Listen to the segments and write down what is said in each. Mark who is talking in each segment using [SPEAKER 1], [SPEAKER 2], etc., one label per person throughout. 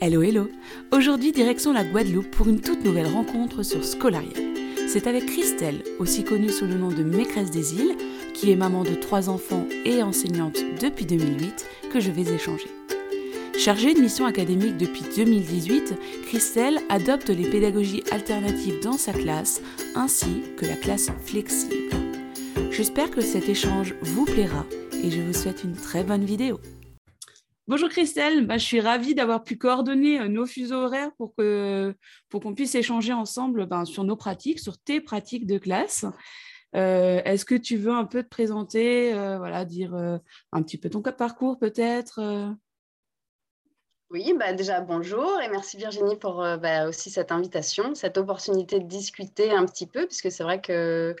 [SPEAKER 1] Hello hello Aujourd'hui direction la Guadeloupe pour une toute nouvelle rencontre sur Scolaria. C'est avec Christelle, aussi connue sous le nom de Maîtresse des îles, qui est maman de trois enfants et enseignante depuis 2008, que je vais échanger. Chargée de mission académique depuis 2018, Christelle adopte les pédagogies alternatives dans sa classe ainsi que la classe flexible. J'espère que cet échange vous plaira et je vous souhaite une très bonne vidéo. Bonjour Christelle, bah, je suis ravie d'avoir pu coordonner euh, nos fuseaux horaires pour qu'on pour puisse échanger ensemble ben, sur nos pratiques, sur tes pratiques de classe. Euh, est-ce que tu veux un peu te présenter, euh, voilà, dire un petit peu ton parcours peut-être
[SPEAKER 2] Oui, bah déjà bonjour et merci Virginie pour bah, aussi cette invitation, cette opportunité de discuter un petit peu, puisque c'est vrai que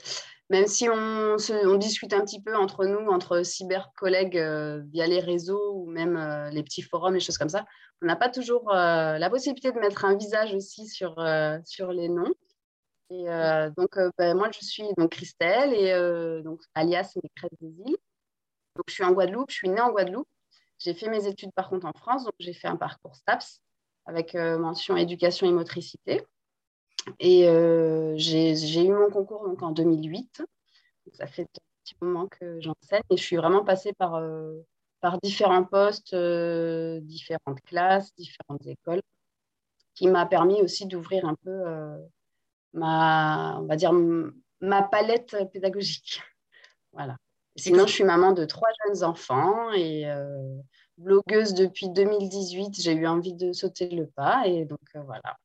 [SPEAKER 2] même si on, discute un petit peu entre nous, entre cyber-collègues euh, via les réseaux ou même euh, les petits forums, les choses comme ça, on n'a pas toujours euh, la possibilité de mettre un visage aussi sur, sur les noms. Et donc, ben, moi, je suis donc Christelle, et donc, alias Maîtresse des îles. Donc, je suis en Guadeloupe, je suis née en Guadeloupe. J'ai fait mes études par contre en France, donc j'ai fait un parcours STAPS avec mention éducation et motricité. Et euh, j'ai eu mon concours donc, en 2008. ça fait un petit moment que j'enseigne et je suis vraiment passée par, euh, par différents postes, euh, différentes classes, différentes écoles, qui m'a permis aussi d'ouvrir un peu ma, on va dire, ma palette pédagogique. Voilà. Sinon, je suis maman de trois jeunes enfants et blogueuse depuis 2018. J'ai eu envie de sauter le pas et donc voilà.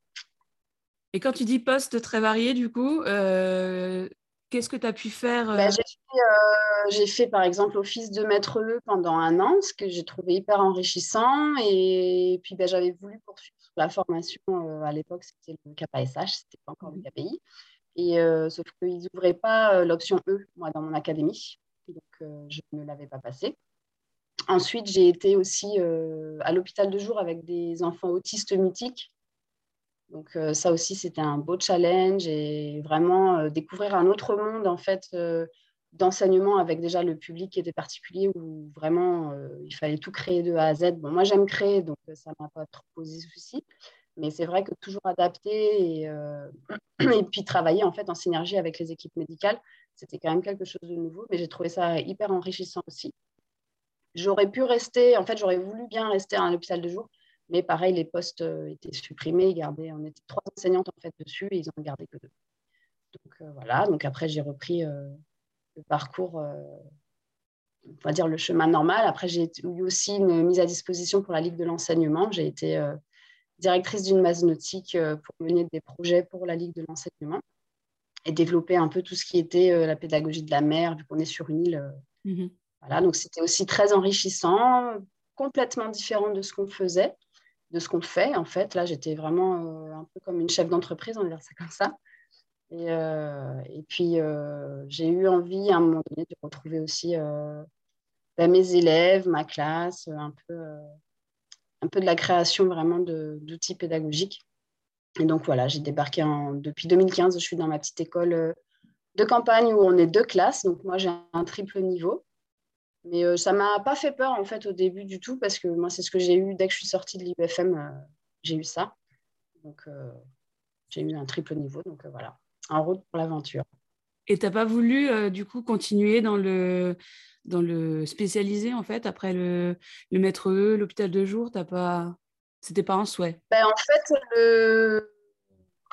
[SPEAKER 1] Et quand tu dis poste très varié, du coup, euh, qu'est-ce que tu as pu faire
[SPEAKER 2] bah, euh? euh, j'ai, fait, par exemple office de maître E pendant un an, ce que j'ai trouvé hyper enrichissant. Et, puis bah, j'avais voulu poursuivre la formation. à l'époque, c'était le KPSH, c'était pas encore le mmh. KPI. Et, sauf qu'ils n'ouvraient pas l'option E, moi, dans mon académie. Donc, je ne l'avais pas passé. Ensuite, j'ai été aussi à l'hôpital de jour avec des enfants autistes mutiques donc euh, ça aussi, c'était un beau challenge et vraiment euh, découvrir un autre monde en fait euh, d'enseignement avec déjà le public qui était particulier où vraiment il fallait tout créer de A à Z. Bon, moi j'aime créer, donc ça m'a pas trop posé souci. Mais c'est vrai que toujours adapter et, puis travailler en fait en synergie avec les équipes médicales, c'était quand même quelque chose de nouveau. Mais j'ai trouvé ça hyper enrichissant aussi. J'aurais pu rester, en fait, j'aurais voulu bien rester à un hôpital de jour, mais pareil, les postes euh, étaient supprimés. Gardaient, on était trois enseignantes en fait dessus et ils en gardé que deux. Donc euh, voilà. Donc après, j'ai repris euh, le parcours, on va dire le chemin normal. Après, j'ai eu aussi une mise à disposition pour la Ligue de l'enseignement. J'ai été directrice d'une base nautique pour mener des projets pour la Ligue de l'enseignement et développer un peu tout ce qui était la pédagogie de la mer, vu qu'on est sur une île. Mmh voilà, donc c'était aussi très enrichissant, complètement différent de ce qu'on faisait de ce qu'on fait. En fait, là, j'étais vraiment euh, un peu comme une chef d'entreprise, on va dire ça comme ça. Et, euh, et puis, euh, j'ai eu envie à un moment donné de retrouver aussi bah, mes élèves, ma classe, un peu, un peu de la création vraiment d'outils pédagogiques. Et donc, voilà, j'ai débarqué depuis 2015. Je suis dans ma petite école de campagne où on est deux classes. Donc, moi, j'ai un triple niveau. Mais euh, ça ne m'a pas fait peur en fait au début du tout parce que moi c'est ce que j'ai eu dès que je suis sortie de l'IBFM, euh, j'ai eu ça. Donc euh, j'ai eu un triple niveau, donc voilà, en route pour l'aventure.
[SPEAKER 1] Et tu n'as pas voulu du coup continuer dans le, dans le spécialisé en fait après le, le maître E, l'hôpital de jour, t'as pas, c'était pas un souhait?
[SPEAKER 2] Ben, en fait le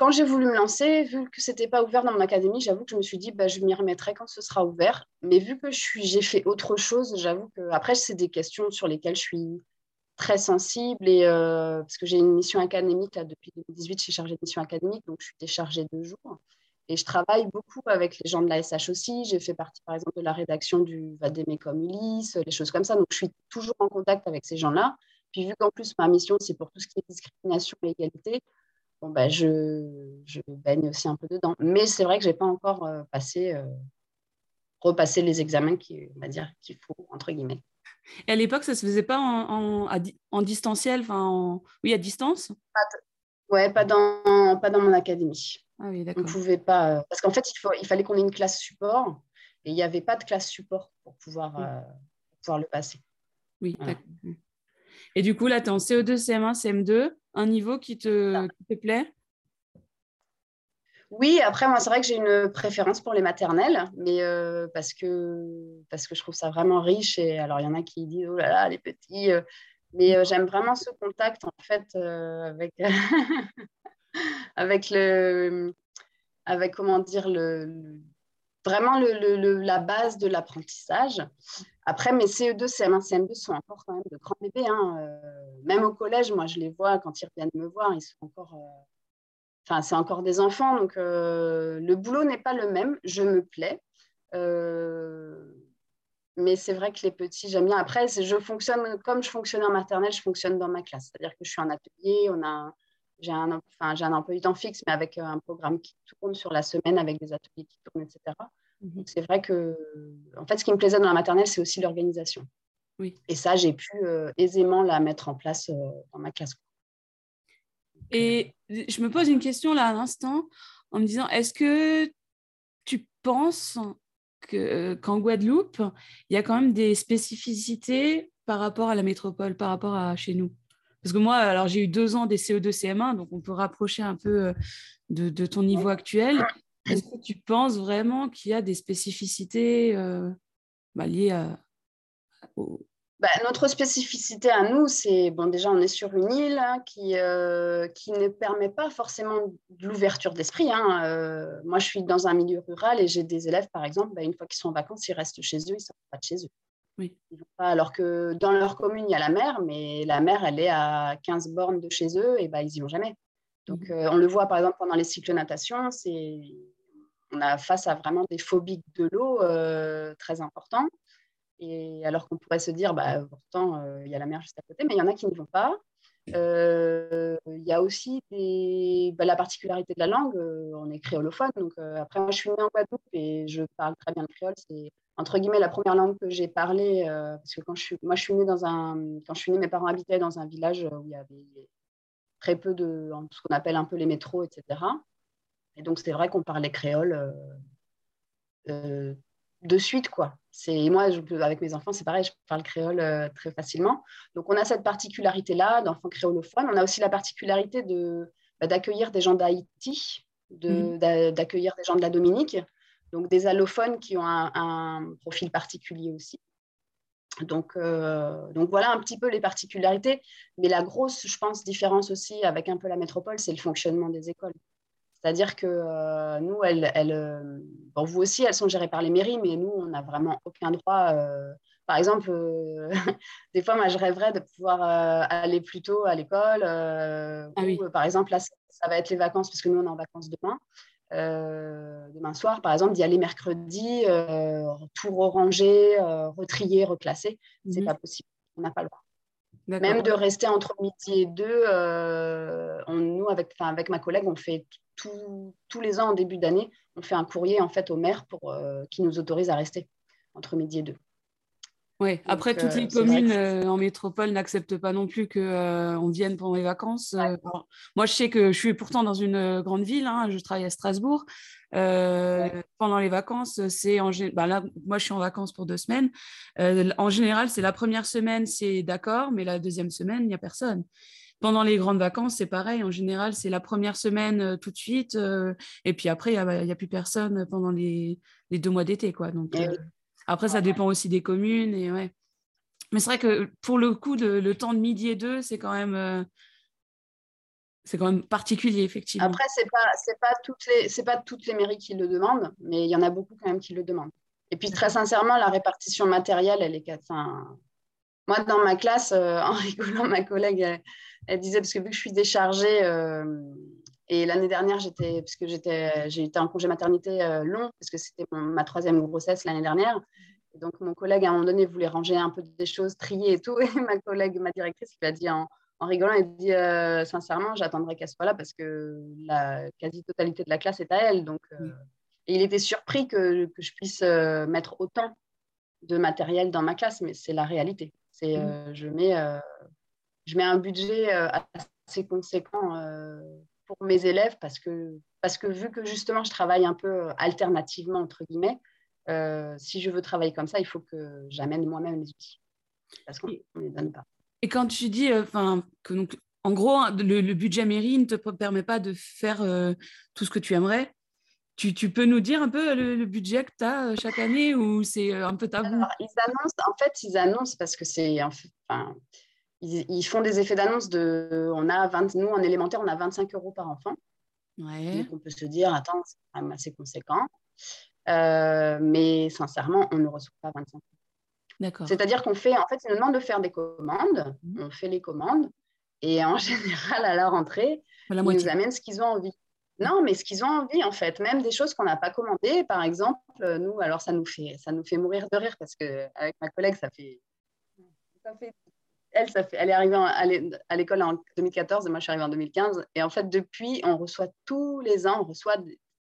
[SPEAKER 2] quand j'ai voulu me lancer, vu que ce n'était pas ouvert dans mon académie, j'avoue que je me suis dit, bah, je m'y remettrai quand ce sera ouvert. Mais vu que j'ai fait autre chose, j'avoue que après, c'est des questions sur lesquelles je suis très sensible. Et, euh, parce que j'ai une mission académique, là, depuis 2018, je suis chargée de mission académique, donc je suis déchargée de jours. Et je travaille beaucoup avec les gens de la SH aussi. J'ai fait partie, par exemple, de la rédaction du Vademecum Ulysse, les choses comme ça. Donc, je suis toujours en contact avec ces gens-là. Puis, vu qu'en plus, ma mission, c'est pour tout ce qui est discrimination et égalité, bon, bah, je, je, baigne aussi un peu dedans. Mais c'est vrai que je n'ai pas encore euh, passé, euh, repassé les examens qu'il faut, entre guillemets.
[SPEAKER 1] Et à l'époque, ça ne se faisait pas en, en, en distanciel, enfin, oui, à distance?
[SPEAKER 2] Pas Ouais, pas dans, pas dans mon académie.
[SPEAKER 1] Ah oui.
[SPEAKER 2] On pouvait pas, euh, parce qu'en fait, il, faut, il fallait qu'on ait une classe support et il n'y avait pas de classe support pour pouvoir, pouvoir le passer.
[SPEAKER 1] Oui, d'accord. Et du coup, là, tu es en CO2, CM1, CM2, un niveau qui te, te plaît?
[SPEAKER 2] Oui, après, moi, c'est vrai que j'ai une préférence pour les maternelles, mais euh, parce, que, parce que je trouve ça vraiment riche. Et alors, il y en a qui disent, oh là là, les petits. Euh, mais euh, j'aime vraiment ce contact, en fait, avec, avec le. Avec, comment dire, le, vraiment la base de l'apprentissage. Après, mes CE2, CM1, CM2 sont encore quand même de grands bébés. Hein. même au collège, moi, je les vois quand ils reviennent me voir, ils sont encore Enfin, c'est encore des enfants, donc euh, le boulot n'est pas le même. Je me plais. Euh, mais c'est vrai que les petits, j'aime bien. Après, je fonctionne comme je fonctionne en maternelle, je fonctionne dans ma classe. C'est-à-dire que je suis en atelier, on a, j'ai un, enfin, j'ai un emploi du temps fixe, mais avec un programme qui tourne sur la semaine, avec des ateliers qui tournent, etc. Mhm. c'est vrai que, en fait, ce qui me plaisait dans la maternelle, c'est aussi l'organisation. Oui. Et ça, j'ai pu euh, aisément la mettre en place dans ma classe.
[SPEAKER 1] Et je me pose une question là à l'instant en me disant, est-ce que tu penses que, qu'en Guadeloupe, il y a quand même des spécificités par rapport à la métropole, par rapport à chez nous? Parce que moi, alors j'ai eu deux ans des CO2 CM1, donc on peut rapprocher un peu euh, de, ton niveau actuel. Est-ce que tu penses vraiment qu'il y a des spécificités euh, bah, liées à,
[SPEAKER 2] bah, notre spécificité à nous, c'est bon, déjà, on est sur une île hein, qui, euh, qui ne permet pas forcément de l'ouverture d'esprit. Hein. Moi, je suis dans un milieu rural et j'ai des élèves, par exemple, bah, une fois qu'ils sont en vacances, ils restent chez eux, ils ne sortent pas de chez eux. Oui. Alors que dans leur commune, il y a la mer, mais la mer, elle est à 15 bornes de chez eux et bah, ils n'y vont jamais. Donc, mmh. euh, on le voit, par exemple, pendant les cycles natation, on a face à vraiment des phobies de l'eau très importants. Et alors qu'on pourrait se dire, bah, pourtant, euh, il y a la mer juste à côté, mais il y en a qui n'y vont pas. Euh, il y a aussi bah, la particularité de la langue, euh, on est créolophone. Donc, après, moi, je suis née en Guadeloupe et je parle très bien le créole. C'est entre guillemets la première langue que j'ai parlé, parce que quand je suis, moi, je suis née dans un, quand je suis née, mes parents habitaient dans un village où il y avait très peu de, ce qu'on appelle un peu les métros, etc. Et donc, c'est vrai qu'on parlait créole de suite, quoi. C'est moi, je, avec mes enfants, c'est pareil, je parle créole euh, très facilement. Donc, on a cette particularité-là d'enfants créolophones. On a aussi la particularité de bah, d'accueillir des gens d'Haïti, d'accueillir des gens de la Dominique, donc des allophones qui ont un, profil particulier aussi. Donc, euh, donc voilà un petit peu les particularités. Mais la grosse, je pense, différence aussi avec un peu la métropole, c'est le fonctionnement des écoles. C'est-à-dire que euh, nous, elles, euh, bon, vous aussi, elles sont gérées par les mairies, mais nous, on n'a vraiment aucun droit. Euh, par exemple, des fois, moi, je rêverais de pouvoir aller plus tôt à l'école. Ah par exemple, là, ça va être les vacances, parce que nous, on est en vacances demain. Demain soir, par exemple, d'y aller mercredi, tout ranger, retrier, reclasser. Ce n'est mhm. pas possible. On n'a pas le droit. Même de rester entre midi et deux, nous, avec, avec ma collègue, on fait tous les ans en début d'année, on fait un courrier en fait au maire pour euh, qui nous autorise à rester entre midi et deux.
[SPEAKER 1] Oui, après, toutes les euh, communes euh, en métropole n'acceptent pas non plus qu'on vienne pendant les vacances. moi, je sais que je suis pourtant dans une grande ville, hein, je travaille à Strasbourg. Pendant les vacances, c'est en bah là, moi, je suis en vacances pour deux semaines. en général, c'est la première semaine, c'est d'accord, mais la deuxième semaine, il n'y a personne. Pendant les grandes vacances, c'est pareil. En général, c'est la première semaine euh, tout de suite. Euh, et puis après, il n'y a, plus personne pendant les, deux mois d'été. quoi. Donc, euh, après, ça dépend aussi des communes. Et, ouais. Mais c'est vrai que pour le coup, le temps de midi et deux, c'est quand même c'est quand même particulier, effectivement.
[SPEAKER 2] Après, ce n'est pas, pas, toutes les, pas toutes les mairies qui le demandent, mais il y en a beaucoup quand même qui le demandent. Et puis, très sincèrement, la répartition matérielle, elle est... Enfin, moi, dans ma classe, en rigolant, ma collègue, elle disait, parce que vu que je suis déchargée, euh, et l'année dernière, j'étais, puisque j'étais, j'ai été en congé maternité euh, long, parce que c'était ma troisième grossesse l'année dernière. donc, mon collègue, à un moment donné, voulait ranger un peu des choses, trier et tout. Et ma collègue, ma directrice, lui a dit en, rigolant, elle dit euh, sincèrement, j'attendrai qu'elle soit là parce que la quasi-totalité de la classe est à elle. Donc, et il était surpris que, que je puisse mettre autant de matériel dans ma classe, mais c'est la réalité. C'est, je mets je mets un budget euh, assez conséquent euh, pour mes élèves parce que, parce que vu que justement je travaille un peu euh, alternativement, entre guillemets, si je veux travailler comme ça, il faut que j'amène moi-même les outils. Parce qu'on ne les donne pas.
[SPEAKER 1] Et quand tu dis, enfin, que donc, en gros, hein, le, budget mairie ne te permet pas de faire tout ce que tu aimerais. Tu, tu, peux nous dire un peu le, budget que tu as chaque année ou c'est un peu tabou?
[SPEAKER 2] Ils annoncent, En fait, ils annoncent parce que c'est. Enfin, ils, font des effets d'annonce de. On a 20, nous, en élémentaire, on a 25 euros par enfant.
[SPEAKER 1] Ouais.
[SPEAKER 2] Donc, on peut se dire, attends, c'est quand même assez conséquent. mais sincèrement, on ne reçoit pas 25 euros. C'est-à-dire qu'on fait, en fait, ils nous demandent de faire des commandes, mhm. on fait les commandes, et en général, à la rentrée, ils nous amènent ce qu'ils ont envie. Non, mais ce qu'ils ont envie, en fait, même des choses qu'on n'a pas commandées, par exemple, euh, nous, alors ça nous fait, ça nous fait mourir de rire parce qu'avec ma collègue, ça fait, elle, ça fait, elle est arrivée à l'école en 2014 et moi, je suis arrivée en 2015. Et en fait, depuis, on reçoit tous les ans, on reçoit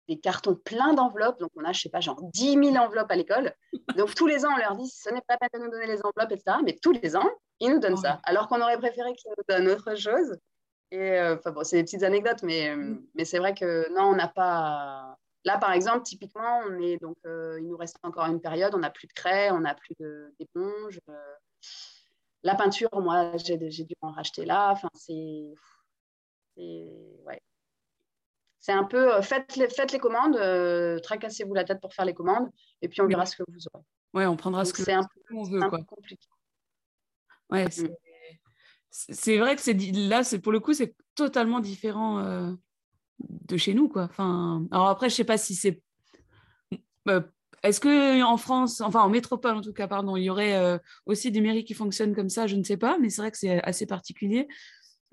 [SPEAKER 2] des cartons pleins d'enveloppes. Donc, on a, je sais pas, genre 10 000 enveloppes à l'école. Donc, tous les ans, on leur dit, ce n'est pas la peine de nous donner les enveloppes, etc. Mais tous les ans, ils nous donnent ça. Alors qu'on aurait préféré qu'ils nous donnent autre chose. Et euh, enfin, bon, c'est des petites anecdotes, mais, euh, mm. mais c'est vrai que non, on n'a pas. Là, par exemple, typiquement, on est donc, euh, il nous reste encore une période, on n'a plus de craie, on n'a plus d'éponge. La peinture, moi, j'ai dû en racheter là. Enfin, c'est. Ouais c'est un peu euh, faites, les, faites les commandes, euh, tracassez-vous la tête pour faire les commandes, et puis on verra ce que vous aurez.
[SPEAKER 1] Oui, on prendra ce que
[SPEAKER 2] c'est un peu,
[SPEAKER 1] on veut.
[SPEAKER 2] Un Peu compliqué.
[SPEAKER 1] Ouais, mm. c'est vrai que c'est là, c'est pour le coup, c'est totalement différent euh, de chez nous, quoi. Enfin, alors après, je sais pas si c'est. Est-ce que en France, enfin en métropole en tout cas, pardon, il y aurait aussi des mairies qui fonctionnent comme ça? Je ne sais pas, mais c'est vrai que c'est assez particulier.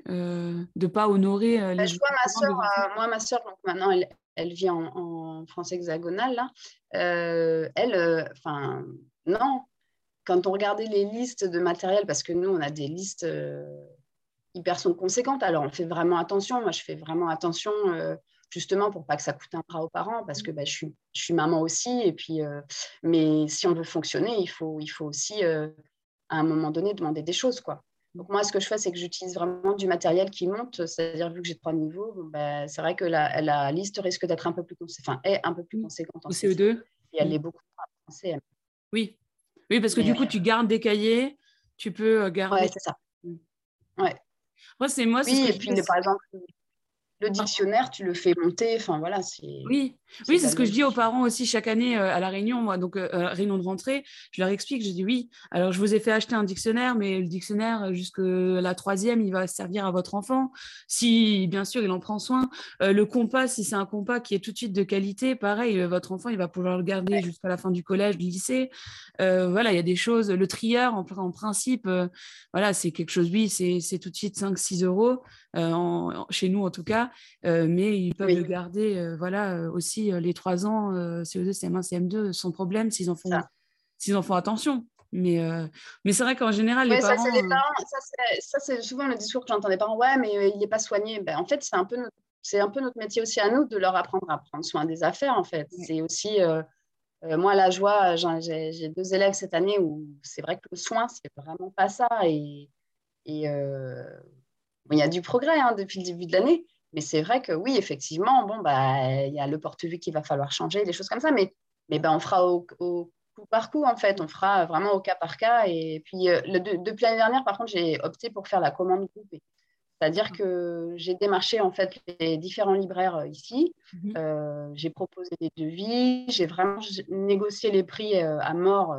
[SPEAKER 1] Euh, de pas honorer euh,
[SPEAKER 2] les. Je vois ma soeur, euh, moi ma soeur, donc maintenant elle, elle vit en, France hexagonale là. elle, enfin non, quand on regardait les listes de matériel, parce que nous on a des listes hyper sont conséquentes, alors on fait vraiment attention. Moi je fais vraiment attention justement pour pas que ça coûte un bras aux parents parce que bah, je, suis, je suis maman aussi et puis mais si on veut fonctionner il faut il faut aussi à un moment donné demander des choses quoi donc moi, ce que je fais, c'est que j'utilise vraiment du matériel qui monte, c'est-à-dire vu que j'ai trois niveaux, ben, c'est vrai que la, la liste risque d'être un peu plus, enfin, est un peu plus conséquente
[SPEAKER 1] en CO2.
[SPEAKER 2] Et elle est beaucoup en CM.
[SPEAKER 1] Oui, oui, parce que du coup, tu gardes des cahiers, tu peux euh, garder.
[SPEAKER 2] Oui, c'est ça. Ouais.
[SPEAKER 1] Moi, c'est moi.
[SPEAKER 2] Oui, et puis par exemple, le dictionnaire, tu le fais monter. Enfin, voilà, c'est.
[SPEAKER 1] Oui, oui c'est ce que je dis aux parents aussi chaque année euh, à la réunion, moi, donc euh, euh, réunion de rentrée. Je leur explique, je dis oui. Alors, je vous ai fait acheter un dictionnaire, mais le dictionnaire, jusque la troisième, il va servir à votre enfant. Si, bien sûr, il en prend soin. le compas, si c'est un compas qui est tout de suite de qualité, pareil, votre enfant, il va pouvoir le garder jusqu'à la fin du collège, du lycée. voilà, il y a des choses. Le trieur, en, en principe, voilà, c'est quelque chose, oui, c'est tout de suite 5-6 euros, chez nous en tout cas. Euh, mais ils peuvent le garder euh, voilà, euh, aussi les trois ans, CE2, CM1, CM2, sans problème s'ils en, font, en font attention. Mais, mais c'est vrai qu'en général, les, parents,
[SPEAKER 2] Ça, c'est souvent le discours que j'entends des parents. Ouais, mais il n'est pas soigné. Ben, en fait, c'est un, peu notre, c'est un peu notre métier aussi à nous de leur apprendre à prendre soin des affaires. En fait, c'est aussi. moi, la joie, j'ai deux élèves cette année où c'est vrai que le soin, c'est vraiment pas ça. Et, et il y a du progrès hein, depuis le début de l'année. Mais c'est vrai que oui, effectivement, bon, bah, il y a le porte-vue qu'il va falloir changer, des choses comme ça. Mais, mais ben, on fera au, coup par coup, en fait. On fera vraiment au cas par cas. Et puis, euh, depuis l'année dernière, par contre, j'ai opté pour faire la commande groupée. C'est-à-dire que j'ai démarché en fait les différents libraires euh, ici. Mhm. Euh, j'ai proposé des devis. J'ai vraiment négocié les prix à mort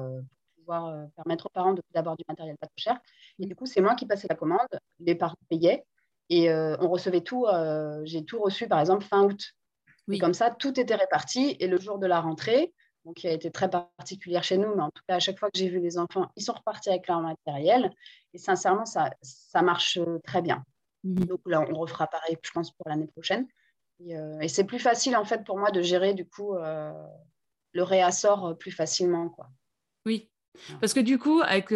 [SPEAKER 2] pouvoir permettre aux parents d'avoir du matériel pas trop cher. Et du coup, c'est moi qui passais la commande. Les parents payaient. Et euh, on recevait tout, euh, j'ai tout reçu par exemple fin août. Oui. comme ça, tout était réparti. Et le jour de la rentrée, donc qui a été très particulière chez nous, mais en tout cas, à chaque fois que j'ai vu les enfants, ils sont repartis avec leur matériel. Et sincèrement, ça, ça marche très bien. Mhm. Donc là, on refera pareil, je pense, pour l'année prochaine. Et, euh, c'est plus facile, en fait, pour moi de gérer, du coup, le réassort plus facilement. Quoi.
[SPEAKER 1] Oui, parce que du coup, avec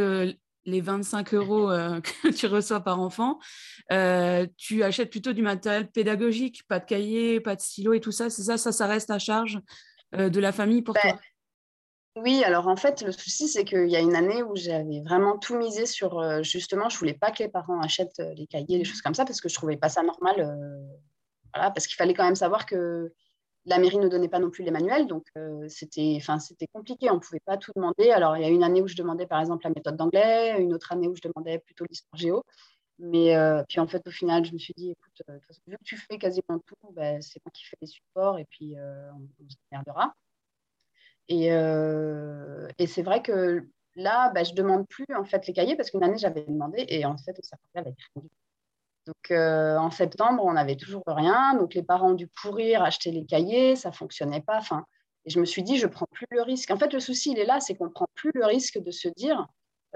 [SPEAKER 1] les 25 euros euh, que tu reçois par enfant, euh, tu achètes plutôt du matériel pédagogique, pas de cahier, pas de stylo et tout ça. C'est ça, ça, ça reste à charge euh, de la famille pour ben, toi?
[SPEAKER 2] Oui, alors en fait, le souci, c'est qu'il y a une année où j'avais vraiment tout misé sur, justement, je voulais pas que les parents achètent les cahiers, les choses comme ça, parce que je trouvais pas ça normal. voilà, parce qu'il fallait quand même savoir que la mairie ne donnait pas non plus les manuels, donc c'était, c'était compliqué, on ne pouvait pas tout demander. Alors, il y a une année où je demandais par exemple la méthode d'anglais, une autre année où je demandais plutôt l'histoire géo. Mais puis en fait, au final, je me suis dit, écoute, vu que tu fais quasiment tout, ben, c'est moi qui fais les supports et puis on, on se merdera. Et, c'est vrai que là, ben, je ne demande plus en fait les cahiers parce qu'une année, j'avais demandé et en fait, ça avec rien donc euh, en septembre, on n'avait toujours rien. Donc les parents ont dû courir, acheter les cahiers, ça ne fonctionnait pas. Enfin, et je me suis dit, je ne prends plus le risque. En fait, le souci, il est là, c'est qu'on ne prend plus le risque de se dire,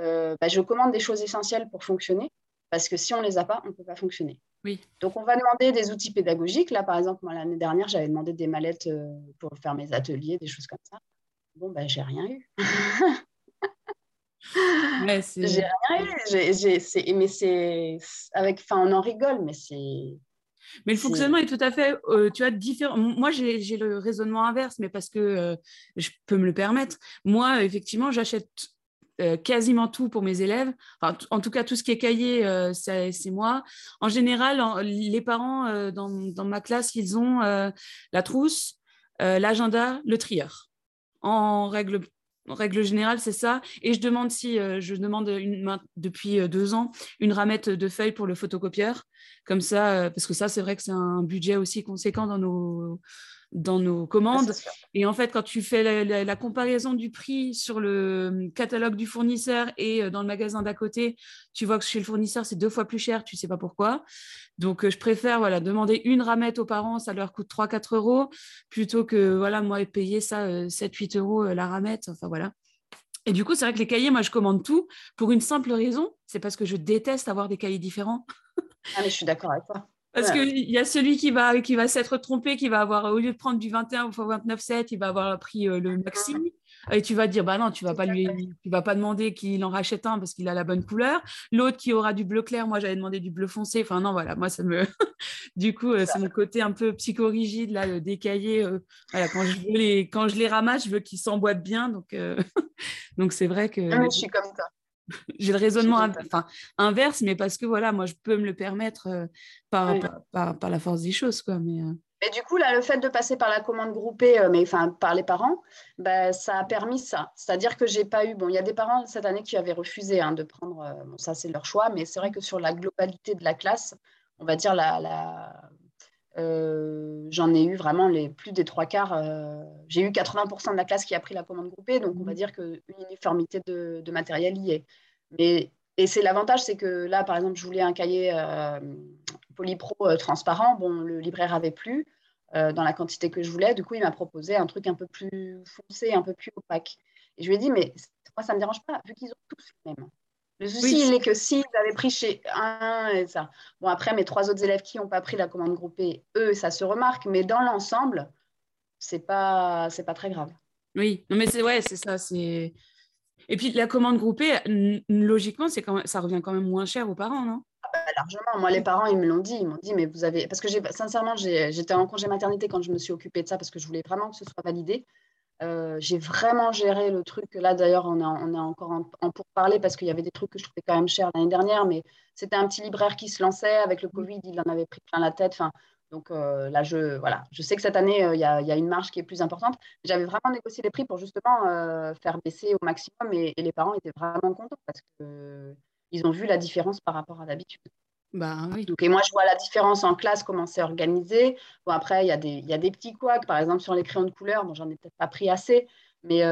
[SPEAKER 2] euh, bah, je commande des choses essentielles pour fonctionner, parce que si on ne les a pas, on ne peut pas fonctionner.
[SPEAKER 1] Oui.
[SPEAKER 2] Donc on va demander des outils pédagogiques. Là, par exemple, l'année dernière, j'avais demandé des mallettes euh, pour faire mes ateliers, des choses comme ça. Bon, ben, j'ai rien eu.
[SPEAKER 1] Ouais,
[SPEAKER 2] j'ai rien eu. mais c'est avec, enfin, on en rigole, mais c'est.
[SPEAKER 1] Mais le fonctionnement est tout à fait, euh, tu vois, différent. Moi, j'ai le raisonnement inverse, mais parce que euh, je peux me le permettre. Moi, effectivement, j'achète euh, quasiment tout pour mes élèves. Enfin, en tout cas, tout ce qui est cahier, c'est moi. En général, les parents dans, dans, ma classe, ils ont la trousse, l'agenda, le trieur. En règle en règle générale, c'est ça. Et je demande si euh, je demande une, depuis euh, deux ans une ramette de feuilles pour le photocopieur, comme ça, euh, parce que ça, c'est vrai que c'est un budget aussi conséquent dans nos dans nos commandes. Et en fait, quand tu fais la, comparaison du prix sur le catalogue du fournisseur et dans le magasin d'à côté, tu vois que chez le fournisseur, c'est deux fois plus cher, tu sais pas pourquoi. Donc, je préfère voilà, demander une ramette aux parents, ça leur coûte 3-4 euros, plutôt que voilà, moi payer ça 7-8 euros la ramette. Enfin, voilà. Et du coup, c'est vrai que les cahiers, moi, je commande tout pour une simple raison, c'est parce que je déteste avoir des cahiers différents.
[SPEAKER 2] ah, mais je suis d'accord avec toi.
[SPEAKER 1] Parce qu'il y a celui qui va, qui va s'être trompé, qui va avoir, au lieu de prendre du 21 ou 29,7, il va avoir pris euh, le maxi. Et tu vas dire, bah non, tu vas pas lui, tu vas pas demander qu'il en rachète un parce qu'il a la bonne couleur. L'autre qui aura du bleu clair, moi j'avais demandé du bleu foncé. Enfin non, voilà, moi ça me, du coup euh, c'est mon côté un peu psychorigide là, cahiers. Euh, voilà, quand je les, quand je les ramasse, je veux qu'ils s'emboîtent bien. Donc donc c'est vrai que.
[SPEAKER 2] Ah, je suis comme ça.
[SPEAKER 1] J'ai le raisonnement enfin, inverse, mais parce que voilà, moi, je peux me le permettre euh, par, par, par, la force des choses. Quoi, mais,
[SPEAKER 2] euh. Et du coup, là, le fait de passer par la commande groupée, euh, mais enfin par les parents, bah, ça a permis ça. C'est-à-dire que j'ai pas eu. Bon, il y a des parents cette année qui avaient refusé hein, de prendre. bon, ça, c'est leur choix, mais c'est vrai que sur la globalité de la classe, on va dire la. la j'en ai eu vraiment les plus des trois quarts. j'ai eu 80% de la classe qui a pris la commande groupée, donc on va mmh. dire qu'une uniformité de, de, matériel y est. Mais, et c'est l'avantage, c'est que là, par exemple, je voulais un cahier euh, Polypro euh, transparent. Bon, le libraire avait plus euh, dans la quantité que je voulais. Du coup, il m'a proposé un truc un peu plus foncé, un peu plus opaque. Et je lui ai dit, mais moi, ça ne me dérange pas, vu qu'ils ont tous le même. Le souci, il est que s'ils avaient pris chez un et ça. Bon, après, mes trois autres élèves qui n'ont pas pris la commande groupée, eux, ça se remarque, mais dans l'ensemble, c'est pas, c'est pas très grave.
[SPEAKER 1] Oui, non, mais c'est ouais, c'est ça, c'est et puis la commande groupée, logiquement, c'est quand ça revient quand même moins cher aux parents, non?
[SPEAKER 2] Ah bah, Largement. Moi, les parents, ils me l'ont dit. Ils m'ont dit, mais vous avez. Parce que sincèrement, j'étais en congé maternité quand je me suis occupée de ça parce que je voulais vraiment que ce soit validé. Euh, j'ai vraiment géré le truc. Là, d'ailleurs, on, on est encore en, en pourparler parce qu'il y avait des trucs que je trouvais quand même chers l'année dernière, mais c'était un petit libraire qui se lançait. Avec le Covid, il en avait pris plein la tête. Enfin, donc euh, là, je, voilà, je sais que cette année, euh, il y, a une marge qui est plus importante. J'avais vraiment négocié les prix pour justement faire baisser au maximum et, les parents étaient vraiment contents parce qu'ils ont vu la différence par rapport à d'habitude.
[SPEAKER 1] Bah,
[SPEAKER 2] et moi, je vois la différence en classe, comment c'est organisé. Bon, après, il y, a des, y a des petits couacs, par exemple, sur les crayons de couleur. Bon, j'en ai peut-être pas pris assez, mais,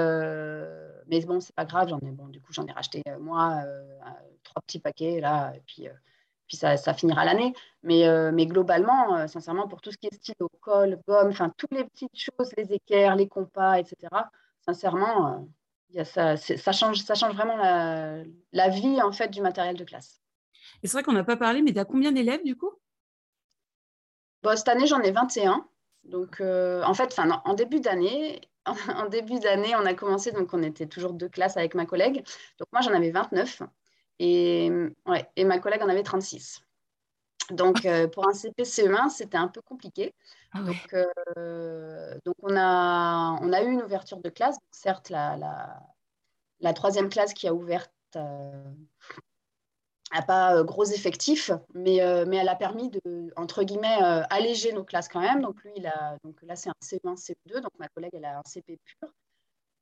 [SPEAKER 2] mais bon, c'est pas grave. J'en ai, bon, du coup, j'en ai racheté, moi, trois petits paquets, là, et puis puis ça, finira l'année. Mais, euh, mais globalement, euh, sincèrement, pour tout ce qui est stylo, colle, gomme, enfin, toutes les petites choses, les équerres, les compas, etc., sincèrement, euh, ça change vraiment la, la, vie en fait, du matériel de classe.
[SPEAKER 1] Et c'est vrai qu'on n'a pas parlé, mais tu as combien d'élèves du coup?
[SPEAKER 2] Bon, Cette année, j'en ai 21. Donc, en fait, en début d'année, en début d'année, on a commencé, donc on était toujours deux classes avec ma collègue. Donc, moi, j'en avais 29. Et, ouais, et ma collègue en avait 36. Donc, euh, pour un CP-CE1, c'était un peu compliqué. Ah donc, euh, donc, on, a, on a eu une ouverture de classe. certes, la, la, la, troisième classe qui a ouvert euh, pas gros effectifs, mais, mais elle a permis de, entre guillemets, alléger nos classes quand même. Donc lui, il a, donc là, c'est un C1, CE2, donc ma collègue, elle a un CP pur.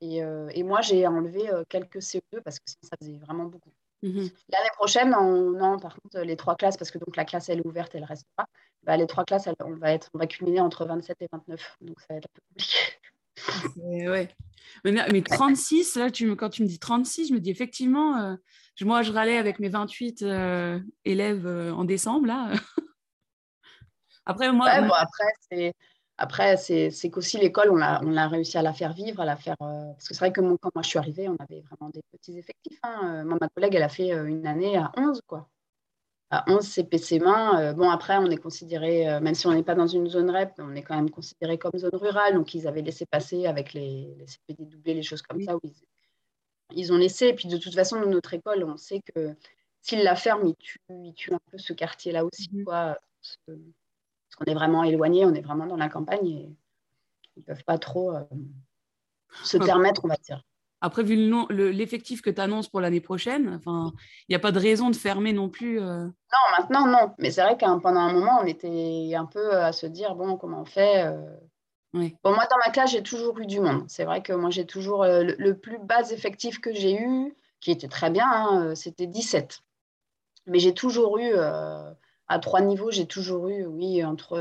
[SPEAKER 2] Et, et moi, j'ai enlevé quelques CE2 parce que ça faisait vraiment beaucoup. Mmh L'année prochaine, non, par contre, les trois classes, parce que donc la classe, elle est ouverte, elle reste pas. Bah, les trois classes, on, va être, on va culminer entre 27 et 29. Donc, ça va être un peu
[SPEAKER 1] compliqué. ouais. Mais, 36, là, tu, quand tu me dis 36, je me dis effectivement, euh, moi, je râlais avec mes 28 euh, élèves euh, en décembre, là.
[SPEAKER 2] après, moi. après, c'est. Après, c'est qu'aussi l'école, on a, on a réussi à la faire vivre, à la faire. parce que c'est vrai que quand moi je suis arrivée, on avait vraiment des petits effectifs. Hein. Moi, ma collègue, elle a fait une année à 11, quoi à 11 CPC main. Euh, bon, après, on est considéré, euh, même si on n'est pas dans une zone REP, on est quand même considéré comme zone rurale. Donc, ils avaient laissé passer avec les, les CPD doublés, les choses comme ça, où ils, ont laissé. Et puis, de toute façon, notre école, on sait que s'ils la ferment, ils tuent, un peu ce quartier-là aussi, mhm. quoi. Parce qu'on est vraiment éloigné, on est vraiment dans la campagne et ils ne peuvent pas trop euh, se permettre, on va dire.
[SPEAKER 1] Après, vu l'effectif que tu annonces pour l'année prochaine, il n'y a pas de raison de fermer non plus. Euh.
[SPEAKER 2] Non, maintenant, non. Mais c'est vrai que pendant un moment, on était un peu à se dire, bon, comment on fait euh. Bon, moi, dans ma classe, j'ai toujours eu du monde. C'est vrai que moi, j'ai toujours euh, le, plus bas effectif que j'ai eu, qui était très bien, hein, c'était 17. Mais j'ai toujours eu, à trois niveaux, j'ai toujours eu, oui, entre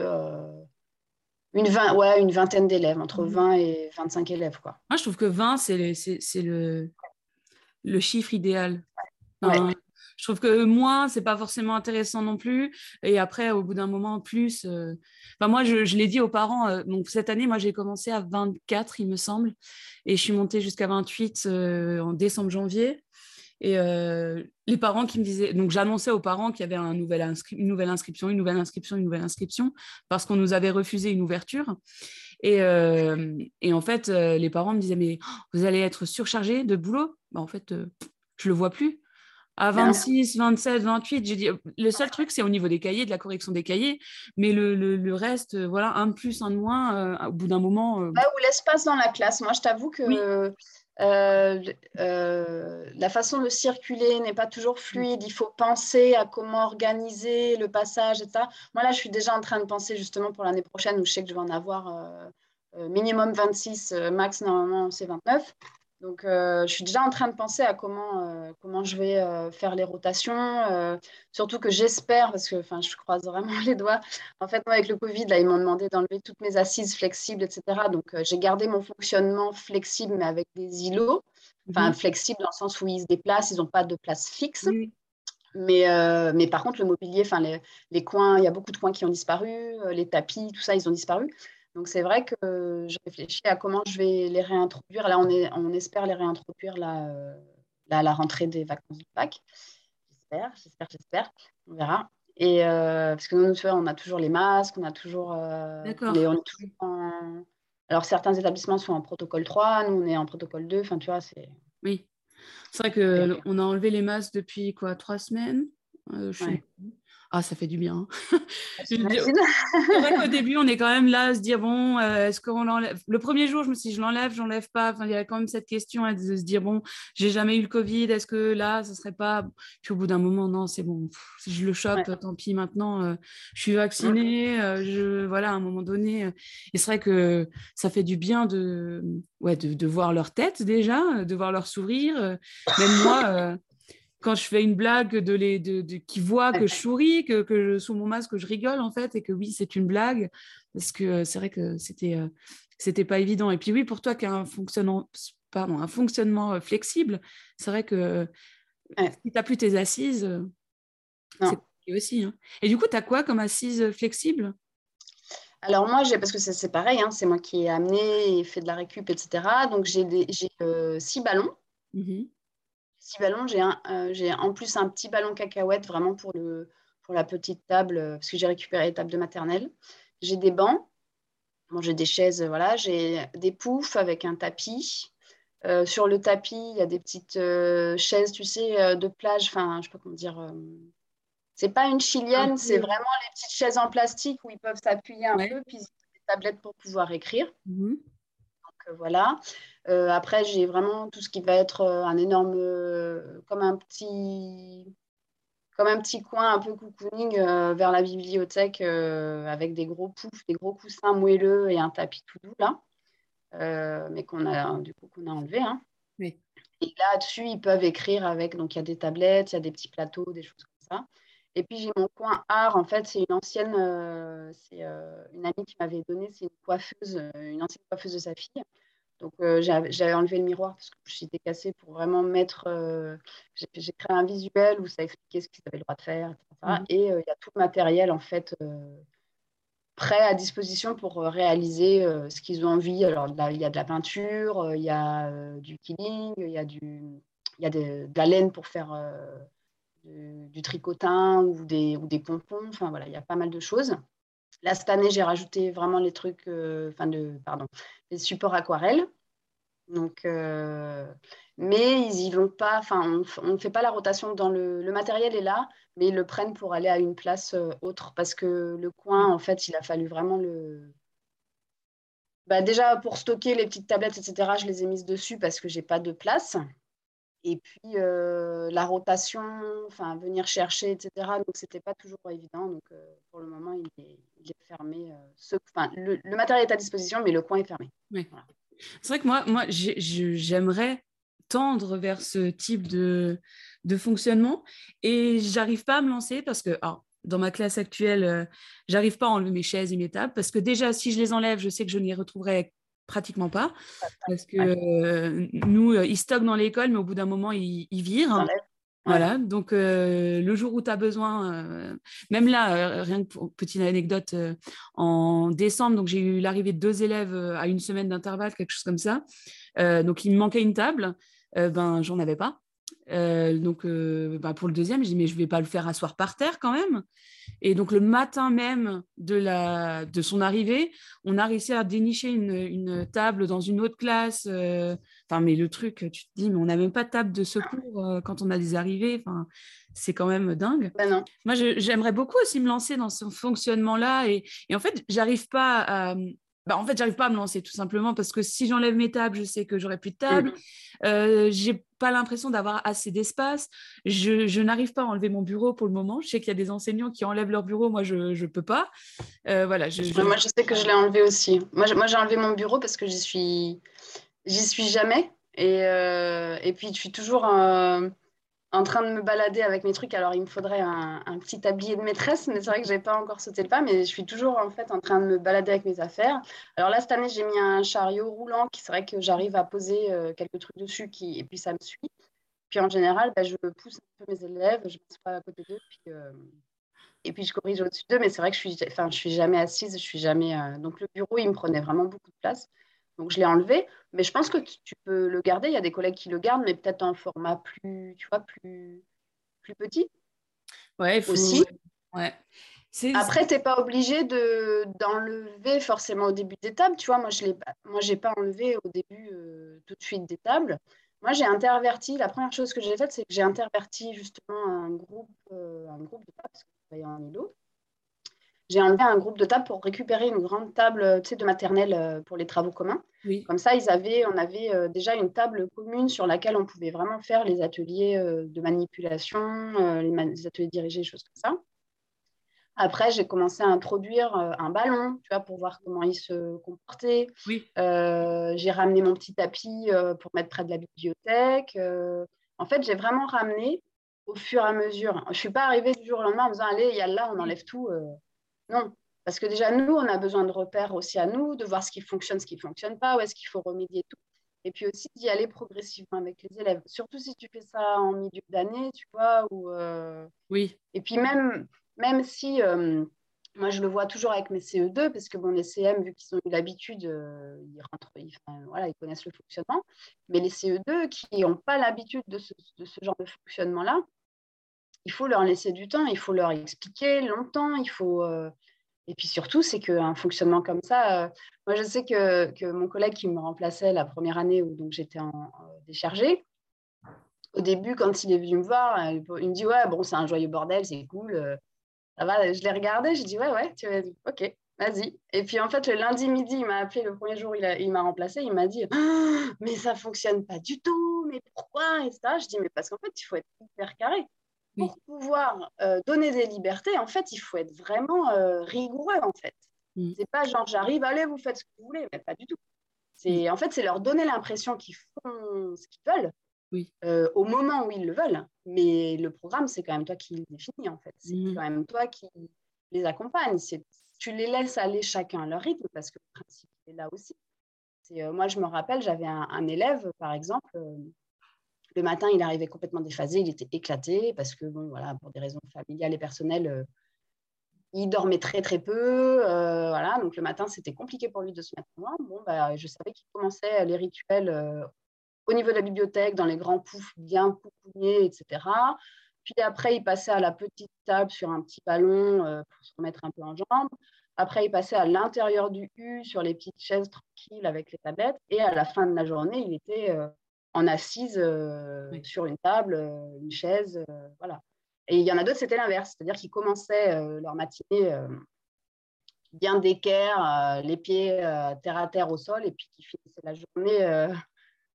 [SPEAKER 2] une, ouais, une vingtaine d'élèves, entre 20 mmh. et 25 élèves. Quoi.
[SPEAKER 1] Moi, je trouve que 20, c'est le, le, chiffre idéal. Je trouve que moins, c'est pas forcément intéressant non plus. Et après, au bout d'un moment, plus. Euh, enfin, moi, je, je l'ai dit aux parents. Euh, donc, cette année, moi, j'ai commencé à 24, il me semble. Et je suis montée jusqu'à 28 euh, en décembre-janvier. Et les parents qui me disaient, donc j'annonçais aux parents qu'il y avait une nouvelle inscription, une nouvelle inscription, une nouvelle inscription, parce qu'on nous avait refusé une ouverture. Et, et en fait, les parents me disaient, mais oh, vous allez être surchargé de boulot bah, En fait, je le vois plus. À 26, 27, 28, j'ai dit, le seul truc, c'est au niveau des cahiers, de la correction des cahiers, mais le, le, reste, voilà, un de plus, un de moins, au bout d'un moment.
[SPEAKER 2] Bah, ou l'espace dans la classe. Moi, je t'avoue que. Euh, euh, la façon de circuler n'est pas toujours fluide. Il faut penser à comment organiser le passage, etc. Moi, là, je suis déjà en train de penser justement pour l'année prochaine où je sais que je vais en avoir euh, minimum 26, max, normalement, c'est 29. Donc, euh, je suis déjà en train de penser à comment, euh, comment je vais euh, faire les rotations. surtout que j'espère, parce que je croise vraiment les doigts. En fait, moi, avec le Covid, là, ils m'ont demandé d'enlever toutes mes assises flexibles, etc. Donc, j'ai gardé mon fonctionnement flexible, mais avec des îlots. Enfin, mmh flexible dans le sens où ils se déplacent, ils n'ont pas de place fixe. Mais, mais, par contre, le mobilier, enfin, les, les, coins, il y a beaucoup de coins qui ont disparu, les tapis, tout ça, ils ont disparu. Donc c'est vrai que je réfléchis à comment je vais les réintroduire. Là, on, est, on espère les réintroduire là, euh, à la rentrée des vacances de Pâques. J'espère, j'espère, j'espère. On verra. Et euh, parce que nous, tu vois, on a toujours les masques, on a toujours. Euh, les, on toujours Alors certains établissements sont en protocole 3, nous on est en protocole 2. Enfin, tu vois, c'est.
[SPEAKER 1] Oui. C'est vrai qu'on a enlevé les masques depuis quoi Trois semaines? Ah, ça fait du bien. c'est vrai qu'au début, on est quand même là à se dire bon, euh, est-ce qu'on l'enlève Le premier jour, je me suis dit, je l'enlève, je l'enlève pas. Enfin, il y a quand même cette question hein, de se dire bon, j'ai jamais eu le Covid, est-ce que là, ce serait pas. Puis au bout d'un moment, non, c'est bon, si je le chope, tant pis, maintenant, euh, je suis vaccinée, euh, je, voilà, à un moment donné. et c'est vrai que ça fait du bien de, ouais, de, de voir leur tête déjà, de voir leur sourire. même moi quand je fais une blague, de les, de, qui voient que je souris, que, que sous mon masque, je rigole en fait, et que oui, c'est une blague, parce que euh, c'est vrai que c'était euh, c'était pas évident. Et puis oui, pour toi qui as un fonctionnement, pardon, un fonctionnement euh, flexible, c'est vrai que si tu n'as plus tes assises, c'est aussi. Hein. Et du coup, tu as quoi comme assise flexible?
[SPEAKER 2] Alors moi, j'ai parce que c'est pareil, hein, c'est moi qui ai amené et fait de la récup, etc. Donc j'ai six ballons. Mmh ballons. J'ai euh, j'ai en plus un petit ballon cacahuète vraiment pour, le, pour la petite table, euh, parce que j'ai récupéré les tables de maternelle. J'ai des bancs, bon, j'ai des chaises, voilà. J'ai des poufs avec un tapis. Euh, sur le tapis, il y a des petites chaises, tu sais, de plage. Enfin, je sais pas comment dire. c'est pas une chilienne, c'est vraiment les petites chaises en plastique où ils peuvent s'appuyer un peu, puis des tablettes pour pouvoir écrire. Donc voilà. Euh, après, j'ai vraiment tout ce qui va être euh, un énorme, euh, comme un petit, comme un petit coin un peu cocooning vers la bibliothèque avec des gros poufs, des gros coussins moelleux et un tapis tout doux là, mais qu'on a du coup qu'on a enlevé. Hein. Et là-dessus, ils peuvent écrire avec, donc il y a des tablettes, il y a des petits plateaux, des choses comme ça. Et puis j'ai mon coin art, en fait, c'est une ancienne, euh, c'est euh, une amie qui m'avait donné, c'est une coiffeuse, euh, une ancienne coiffeuse de sa fille. Donc j'avais enlevé le miroir parce que j'étais cassée pour vraiment mettre, j'ai créé un visuel où ça expliquait ce qu'ils avaient le droit de faire, etc. Mmh. Et il y a tout le matériel, en fait, prêt à disposition pour réaliser ce qu'ils ont envie. Alors il y a de la peinture, il y a du killing, il y a, du, y a de, de la laine pour faire du, tricotin ou des, ou des pompons. Enfin, voilà, il y a pas mal de choses. Là, cette année, j'ai rajouté vraiment les trucs, euh, enfin, de, pardon, les supports aquarelles. Donc, euh, mais ils y vont pas, enfin, on ne fait pas la rotation dans le, le, matériel est là, mais ils le prennent pour aller à une place euh, autre parce que le coin, en fait, il a fallu vraiment le. Bah, déjà, pour stocker les petites tablettes, etc., je les ai mises dessus parce que j'ai pas de place. Et puis euh, la rotation, enfin venir chercher, etc. Donc c'était pas toujours évident. Donc euh, pour le moment, il est, fermé. Euh, le, matériel est à disposition, mais le coin est fermé.
[SPEAKER 1] C'est vrai que moi, moi j'aimerais tendre vers ce type de, de fonctionnement et j'arrive pas à me lancer parce que dans ma classe actuelle, j'arrive pas à enlever mes chaises et mes tables parce que déjà, si je les enlève, je sais que je n'y retrouverai pratiquement pas. Parce que euh, nous, euh, ils stockent dans l'école, mais au bout d'un moment, ils, virent. Voilà, donc euh, le jour où tu as besoin, même là, rien que pour petite anecdote, en décembre, donc j'ai eu l'arrivée de deux élèves à une semaine d'intervalle, quelque chose comme ça. donc il me manquait une table, ben j'en avais pas. Donc ben, pour le deuxième, je dis mais je vais pas le faire asseoir par terre quand même. Et donc, le matin même de, la, de son arrivée, on a réussi à dénicher une, une table dans une autre classe. Euh, enfin, mais le truc, tu te dis, mais on n'a même pas de table de secours euh, quand on a des arrivées. Enfin, c'est quand même dingue.
[SPEAKER 2] Ben non.
[SPEAKER 1] Moi, j'aimerais beaucoup aussi me lancer dans ce fonctionnement-là. Et, et, en fait, j'arrive pas à, bah, en fait, j'arrive pas à me lancer tout simplement parce que si j'enlève mes tables, je sais que j'aurai plus de table. Je euh, j'ai pas l'impression d'avoir assez d'espace. Je, n'arrive pas à enlever mon bureau pour le moment. Je sais qu'il y a des enseignants qui enlèvent leur bureau. Moi, je ne peux pas. Euh, voilà,
[SPEAKER 2] je, Moi, je sais que je l'ai enlevé aussi. Moi, moi j'ai enlevé mon bureau parce que j'y suis, j'y suis jamais. Et, euh, et puis, je suis toujours en train de me balader avec mes trucs. Alors, il me faudrait un, petit tablier de maîtresse, mais c'est vrai que je n'ai pas encore sauté le pas, mais je suis toujours en fait en train de me balader avec mes affaires. Alors là, cette année, j'ai mis un chariot roulant qui c'est vrai que j'arrive à poser euh, quelques trucs dessus qui, et puis ça me suit. Puis en général, bah, je pousse un peu mes élèves, je ne pas à côté d'eux, puis, euh, et puis je corrige au-dessus d'eux, mais c'est vrai que je suis, suis jamais assise, je suis jamais. Euh, donc le bureau, il me prenait vraiment beaucoup de place. Donc, je l'ai enlevé. Mais je pense que tu peux le garder. Il y a des collègues qui le gardent, mais peut-être en format plus, tu vois, plus, plus petit.
[SPEAKER 1] Ouais, aussi. Ouais.
[SPEAKER 2] Après, tu n'es pas obligé d'enlever forcément au début des tables. Tu vois, moi, je n'ai pas enlevé au début euh, tout de suite des tables. Moi, j'ai interverti. La première chose que j'ai faite, c'est que j'ai interverti justement un groupe, euh, un groupe de tables, parce que je travaillais en îlot j'ai enlevé un groupe de tables pour récupérer une grande table sais, de maternelle euh, pour les travaux communs. Comme ça, ils avaient, on avait euh, déjà une table commune sur laquelle on pouvait vraiment faire les ateliers euh, de manipulation, les, ateliers dirigés, choses comme ça. Après, j'ai commencé à introduire un ballon, tu vois, pour voir comment il se comportait.
[SPEAKER 1] Oui.
[SPEAKER 2] j'ai ramené mon petit tapis pour mettre près de la bibliothèque. en fait, j'ai vraiment ramené au fur et à mesure. Je ne suis pas arrivée du jour au lendemain en disant, allez, y a là, on enlève tout. Non, parce que déjà, nous, on a besoin de repères aussi à nous, de voir ce qui fonctionne, ce qui ne fonctionne pas, où est-ce qu'il faut remédier tout. Et puis aussi d'y aller progressivement avec les élèves. Surtout si tu fais ça en milieu d'année, tu vois. Ou, euh,
[SPEAKER 1] Oui.
[SPEAKER 2] Et puis même, même si, euh, moi je le vois toujours avec mes CE2, parce que bon, les CM, vu qu'ils ont eu l'habitude, euh, ils rentrent, voilà, ils connaissent le fonctionnement. Mais les CE2 qui n'ont pas l'habitude de ce, de ce genre de fonctionnement-là, il faut leur laisser du temps, il faut leur expliquer longtemps, il faut. Euh, et puis surtout, c'est qu'un fonctionnement comme ça, euh, moi je sais que, que, mon collègue qui me remplaçait la première année où j'étais en, déchargée, au début, quand il est venu me voir, il me dit Ouais, bon, c'est un joyeux bordel, c'est cool, euh, ça va. Je l'ai regardé, j'ai dit Ouais, ouais, tu vas... ok, vas-y. Et puis en fait, le lundi midi, il m'a appelé le premier jour, il m'a remplacé, il m'a dit «Ah, Mais ça fonctionne pas du tout, mais pourquoi Et ça, je dis Mais parce qu'en fait, il faut être hyper carré. Pour pouvoir euh, donner des libertés, en fait, il faut être vraiment euh, rigoureux, en fait. Mm. C'est pas genre j'arrive, allez, vous faites ce que vous voulez, mais pas du tout. C'est mm. en fait, c'est leur donner l'impression qu'ils font ce qu'ils veulent.
[SPEAKER 1] Oui.
[SPEAKER 2] Euh, au moment où ils le veulent. Mais le programme, c'est quand même toi qui le définis, en fait. C'est mm. quand même toi qui les accompagne. Tu les laisses aller chacun à leur rythme, parce que le principe est là aussi. moi, je me rappelle, j'avais un, un, élève, par exemple, le matin, il arrivait complètement déphasé, il était éclaté parce que, bon, voilà, pour des raisons familiales et personnelles, euh, il dormait très très peu. Euh, voilà, donc le matin, c'était compliqué pour lui de se mettre en Bon, bah, je savais qu'il commençait les rituels euh, au niveau de la bibliothèque, dans les grands poufs bien poucougnés, etc. Puis après, il passait à la petite table sur un petit ballon pour se remettre un peu en jambes. Après, il passait à l'intérieur du U sur les petites chaises tranquilles avec les tablettes. Et à la fin de la journée, il était en assise euh, sur une table, euh, une chaise, euh, voilà. Et il y en a d'autres, c'était l'inverse, c'est-à-dire qu'ils commençaient leur matinée bien d'équerre, les pieds terre à terre au sol, et puis qui finissaient la journée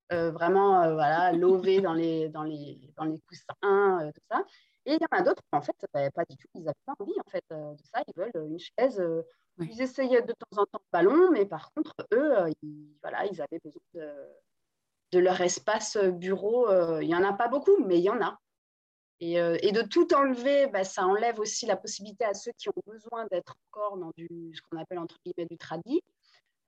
[SPEAKER 2] vraiment voilà, lovés dans les, dans, les, dans les coussins, tout ça. Et il y en a d'autres, en fait, bah, pas du tout, ils n'avaient pas envie en fait, de ça, ils veulent une chaise. Ils essayaient de temps en temps le ballon, mais par contre, eux, ils, voilà, ils avaient besoin de, de leur espace bureau. Euh, il n'y en a pas beaucoup, mais il y en a. Et, euh, de tout enlever, bah, ça enlève aussi la possibilité à ceux qui ont besoin d'être encore dans du, ce qu'on appelle entre guillemets du tradit,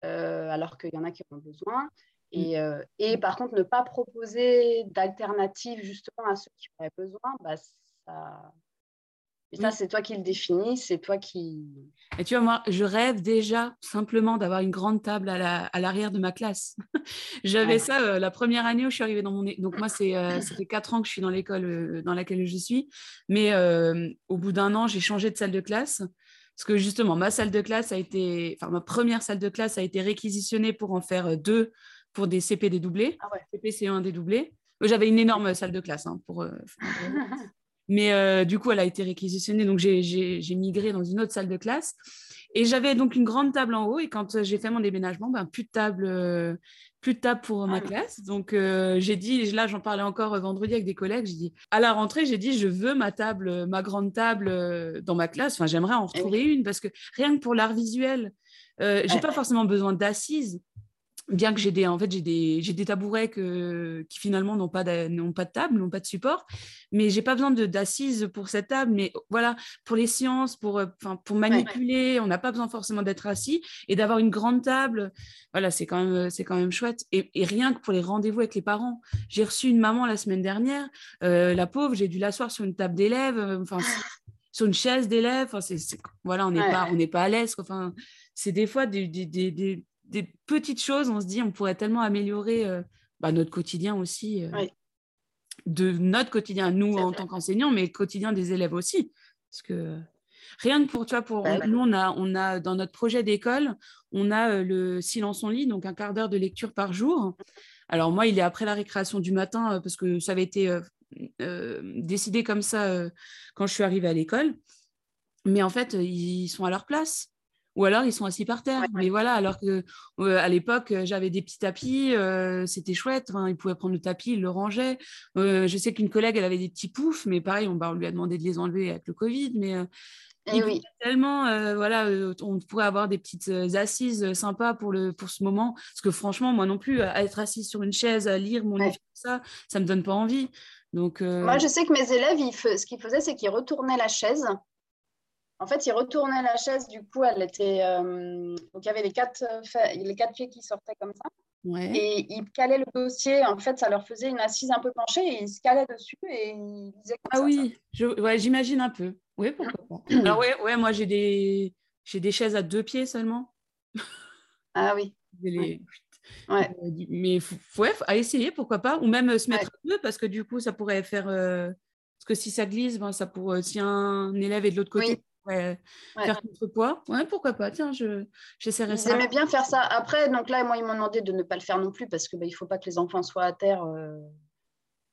[SPEAKER 2] euh, alors qu'il y en a qui en ont besoin. Et, mm. et, par contre, ne pas proposer d'alternatives justement à ceux qui auraient besoin, bah, ça, et ça, c'est toi qui le définis, c'est toi qui.
[SPEAKER 1] Et tu vois, moi, je rêve déjà simplement d'avoir une grande table à l'arrière de ma classe. J'avais ça euh, la première année où je suis arrivée dans mon. Donc, moi, c'est, euh, ça fait quatre ans que je suis dans l'école euh, dans laquelle je suis. Mais au bout d'un an, j'ai changé de salle de classe. Parce que justement, ma salle de classe a été. Enfin, ma première salle de classe a été réquisitionnée pour en faire deux pour des CP dédoublés.
[SPEAKER 2] Ah ouais.
[SPEAKER 1] CP, C1 dédoublés. J'avais une énorme salle de classe hein, pour. Mais euh, du coup, elle a été réquisitionnée, donc j'ai migré dans une autre salle de classe. Et j'avais donc une grande table en haut. Et quand euh, j'ai fait mon déménagement, ben, plus de table, euh, plus de table pour ma ah classe. Donc j'ai dit, là j'en parlais encore vendredi avec des collègues. J'ai dit à la rentrée, j'ai dit je veux ma table, ma grande table dans ma classe. Enfin, j'aimerais en eh retrouver une parce que rien que pour l'art visuel, j'ai pas forcément besoin d'assises bien que j'ai des, en fait, j'ai des, j'ai des tabourets qui finalement n'ont pas, de, n'ont pas de table, n'ont pas de support, mais j'ai pas besoin de, d'assises pour cette table. Mais voilà, pour les sciences, pour, euh, pour manipuler, on n'a pas besoin forcément d'être assis et d'avoir une grande table. Voilà, c'est quand même, c'est quand même chouette. Et, rien que pour les rendez-vous avec les parents, j'ai reçu une maman la semaine dernière, euh, la pauvre, j'ai dû l'asseoir sur une table d'élèves, euh, enfin. sur une chaise d'élève, enfin, c'est, voilà, on n'est pas, on n'est pas à l'aise. Enfin, c'est des fois des, des, des, des petites choses, on se dit, on pourrait tellement améliorer euh, bah, notre quotidien aussi, euh, de notre quotidien, nous en tant qu'enseignants, mais le quotidien des élèves aussi. Parce que rien que pour toi, pour, nous, on a, on a dans notre projet d'école, on a euh, le silence en lit, donc un quart d'heure de lecture par jour. Alors moi, il est après la récréation du matin, parce que ça avait été décidé comme ça quand je suis arrivée à l'école. Mais en fait, ils sont à leur place ou alors ils sont assis par terre. Mais voilà, alors que euh, à l'époque, euh, j'avais des petits tapis, euh, c'était chouette. ils pouvaient prendre le tapis, ils le rangeaient. je sais qu'une collègue, elle avait des petits poufs, mais pareil, on, bah, lui a demandé de les enlever avec le Covid. Mais
[SPEAKER 2] eh oui.
[SPEAKER 1] tellement, voilà, on pourrait avoir des petites assises sympas pour, le, pour ce moment. Parce que franchement, moi non plus, à être assise sur une chaise, à lire mon livre, ça, ça me donne pas envie. Donc,
[SPEAKER 2] Moi, je sais que mes élèves, ce qu'ils faisaient, c'est qu'ils retournaient la chaise en fait, il retournait la chaise, du coup, elle était. Euh, donc, il y avait les quatre, les quatre pieds qui sortaient comme ça. Et il calait le dossier. En fait, ça leur faisait une assise un peu penchée et ils se calaient dessus et ils disaient
[SPEAKER 1] Ah oui, j'imagine un peu. Oui, pourquoi pas. Alors, ouais, ouais moi, j'ai des... des chaises à deux pieds seulement.
[SPEAKER 2] Ah oui.
[SPEAKER 1] ouais. Euh, mais il faut, à essayer, pourquoi pas. Ou même euh, se mettre à deux parce que du coup, ça pourrait faire. Parce que si ça glisse, ben, ça pourrait... si un élève est de l'autre côté, faire contrepoids. Ouais, pourquoi pas Tiens, je, j'essaierai ça.
[SPEAKER 2] J'aimais bien faire ça. Après, donc là, moi, ils m'ont demandé de ne pas le faire non plus parce qu'il bah, ne faut pas que les enfants soient à terre euh,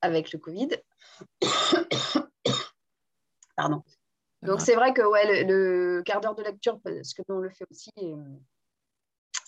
[SPEAKER 2] avec le Covid. Pardon. Donc, c'est vrai que ouais, le, quart d'heure de lecture, parce que nous, on le fait aussi, et,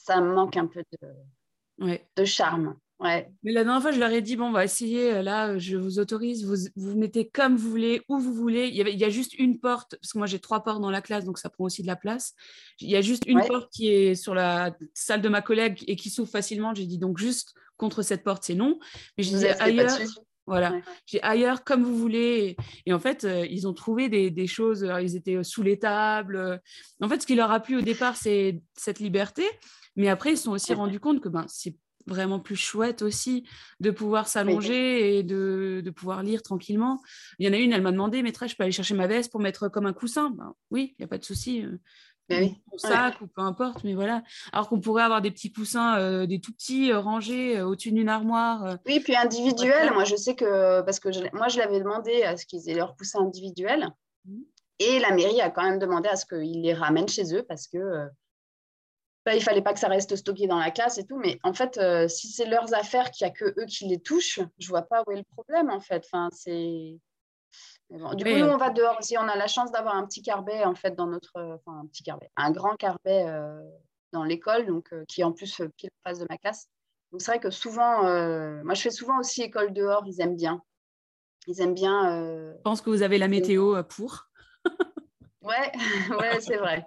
[SPEAKER 2] ça manque un peu de,
[SPEAKER 1] ouais.
[SPEAKER 2] de charme. Ouais.
[SPEAKER 1] Mais la dernière fois, je leur ai dit, bon, on va essayer, euh, là, je vous autorise, vous vous mettez comme vous voulez, où vous voulez. Il y, avait, il y a juste une porte, parce que moi j'ai trois portes dans la classe, donc ça prend aussi de la place. Il y a juste une porte qui est sur la salle de ma collègue et qui s'ouvre facilement. J'ai dit, donc juste contre cette porte, c'est non. Mais je disais ailleurs, voilà, j'ai ailleurs comme vous voulez. Et, en fait, euh, ils ont trouvé des, des choses, ils étaient sous les tables. En fait, ce qui leur a plu au départ, c'est cette liberté. Mais après, ils se sont aussi rendus compte que ben, c'est vraiment plus chouette aussi de pouvoir s'allonger et de, de, pouvoir lire tranquillement. Il y en a une, elle m'a demandé, maîtresse, je peux aller chercher ma veste pour mettre comme un coussin? Ben, Oui, il n'y a pas de souci. Euh,
[SPEAKER 2] ben
[SPEAKER 1] sac ou peu importe, mais voilà. Alors qu'on pourrait avoir des petits coussins, euh, des tout petits euh, rangés au-dessus d'une armoire.
[SPEAKER 2] oui, puis individuel. Moi, je sais que, parce que je, moi, je l'avais demandé à ce qu'ils aient leurs coussins individuels. Mmh. Et la mairie a quand même demandé à ce qu'ils les ramènent chez eux parce que bah, il fallait pas que ça reste stocké dans la classe et tout. Mais en fait, euh, si c'est leurs affaires, qu'il n'y a que eux qui les touchent, je vois pas où est le problème en fait. Enfin, c'est. Du coup, nous, on va dehors aussi. On a la chance d'avoir un petit carbet en fait dans notre, enfin un petit carbet, un grand carbet euh, dans l'école, donc euh, qui est en plus pile en face de ma classe. Donc c'est vrai que souvent, moi je fais souvent aussi école dehors. Ils aiment bien. Ils aiment bien.
[SPEAKER 1] Je pense que vous avez la météo pour.
[SPEAKER 2] ouais, ouais, c'est vrai.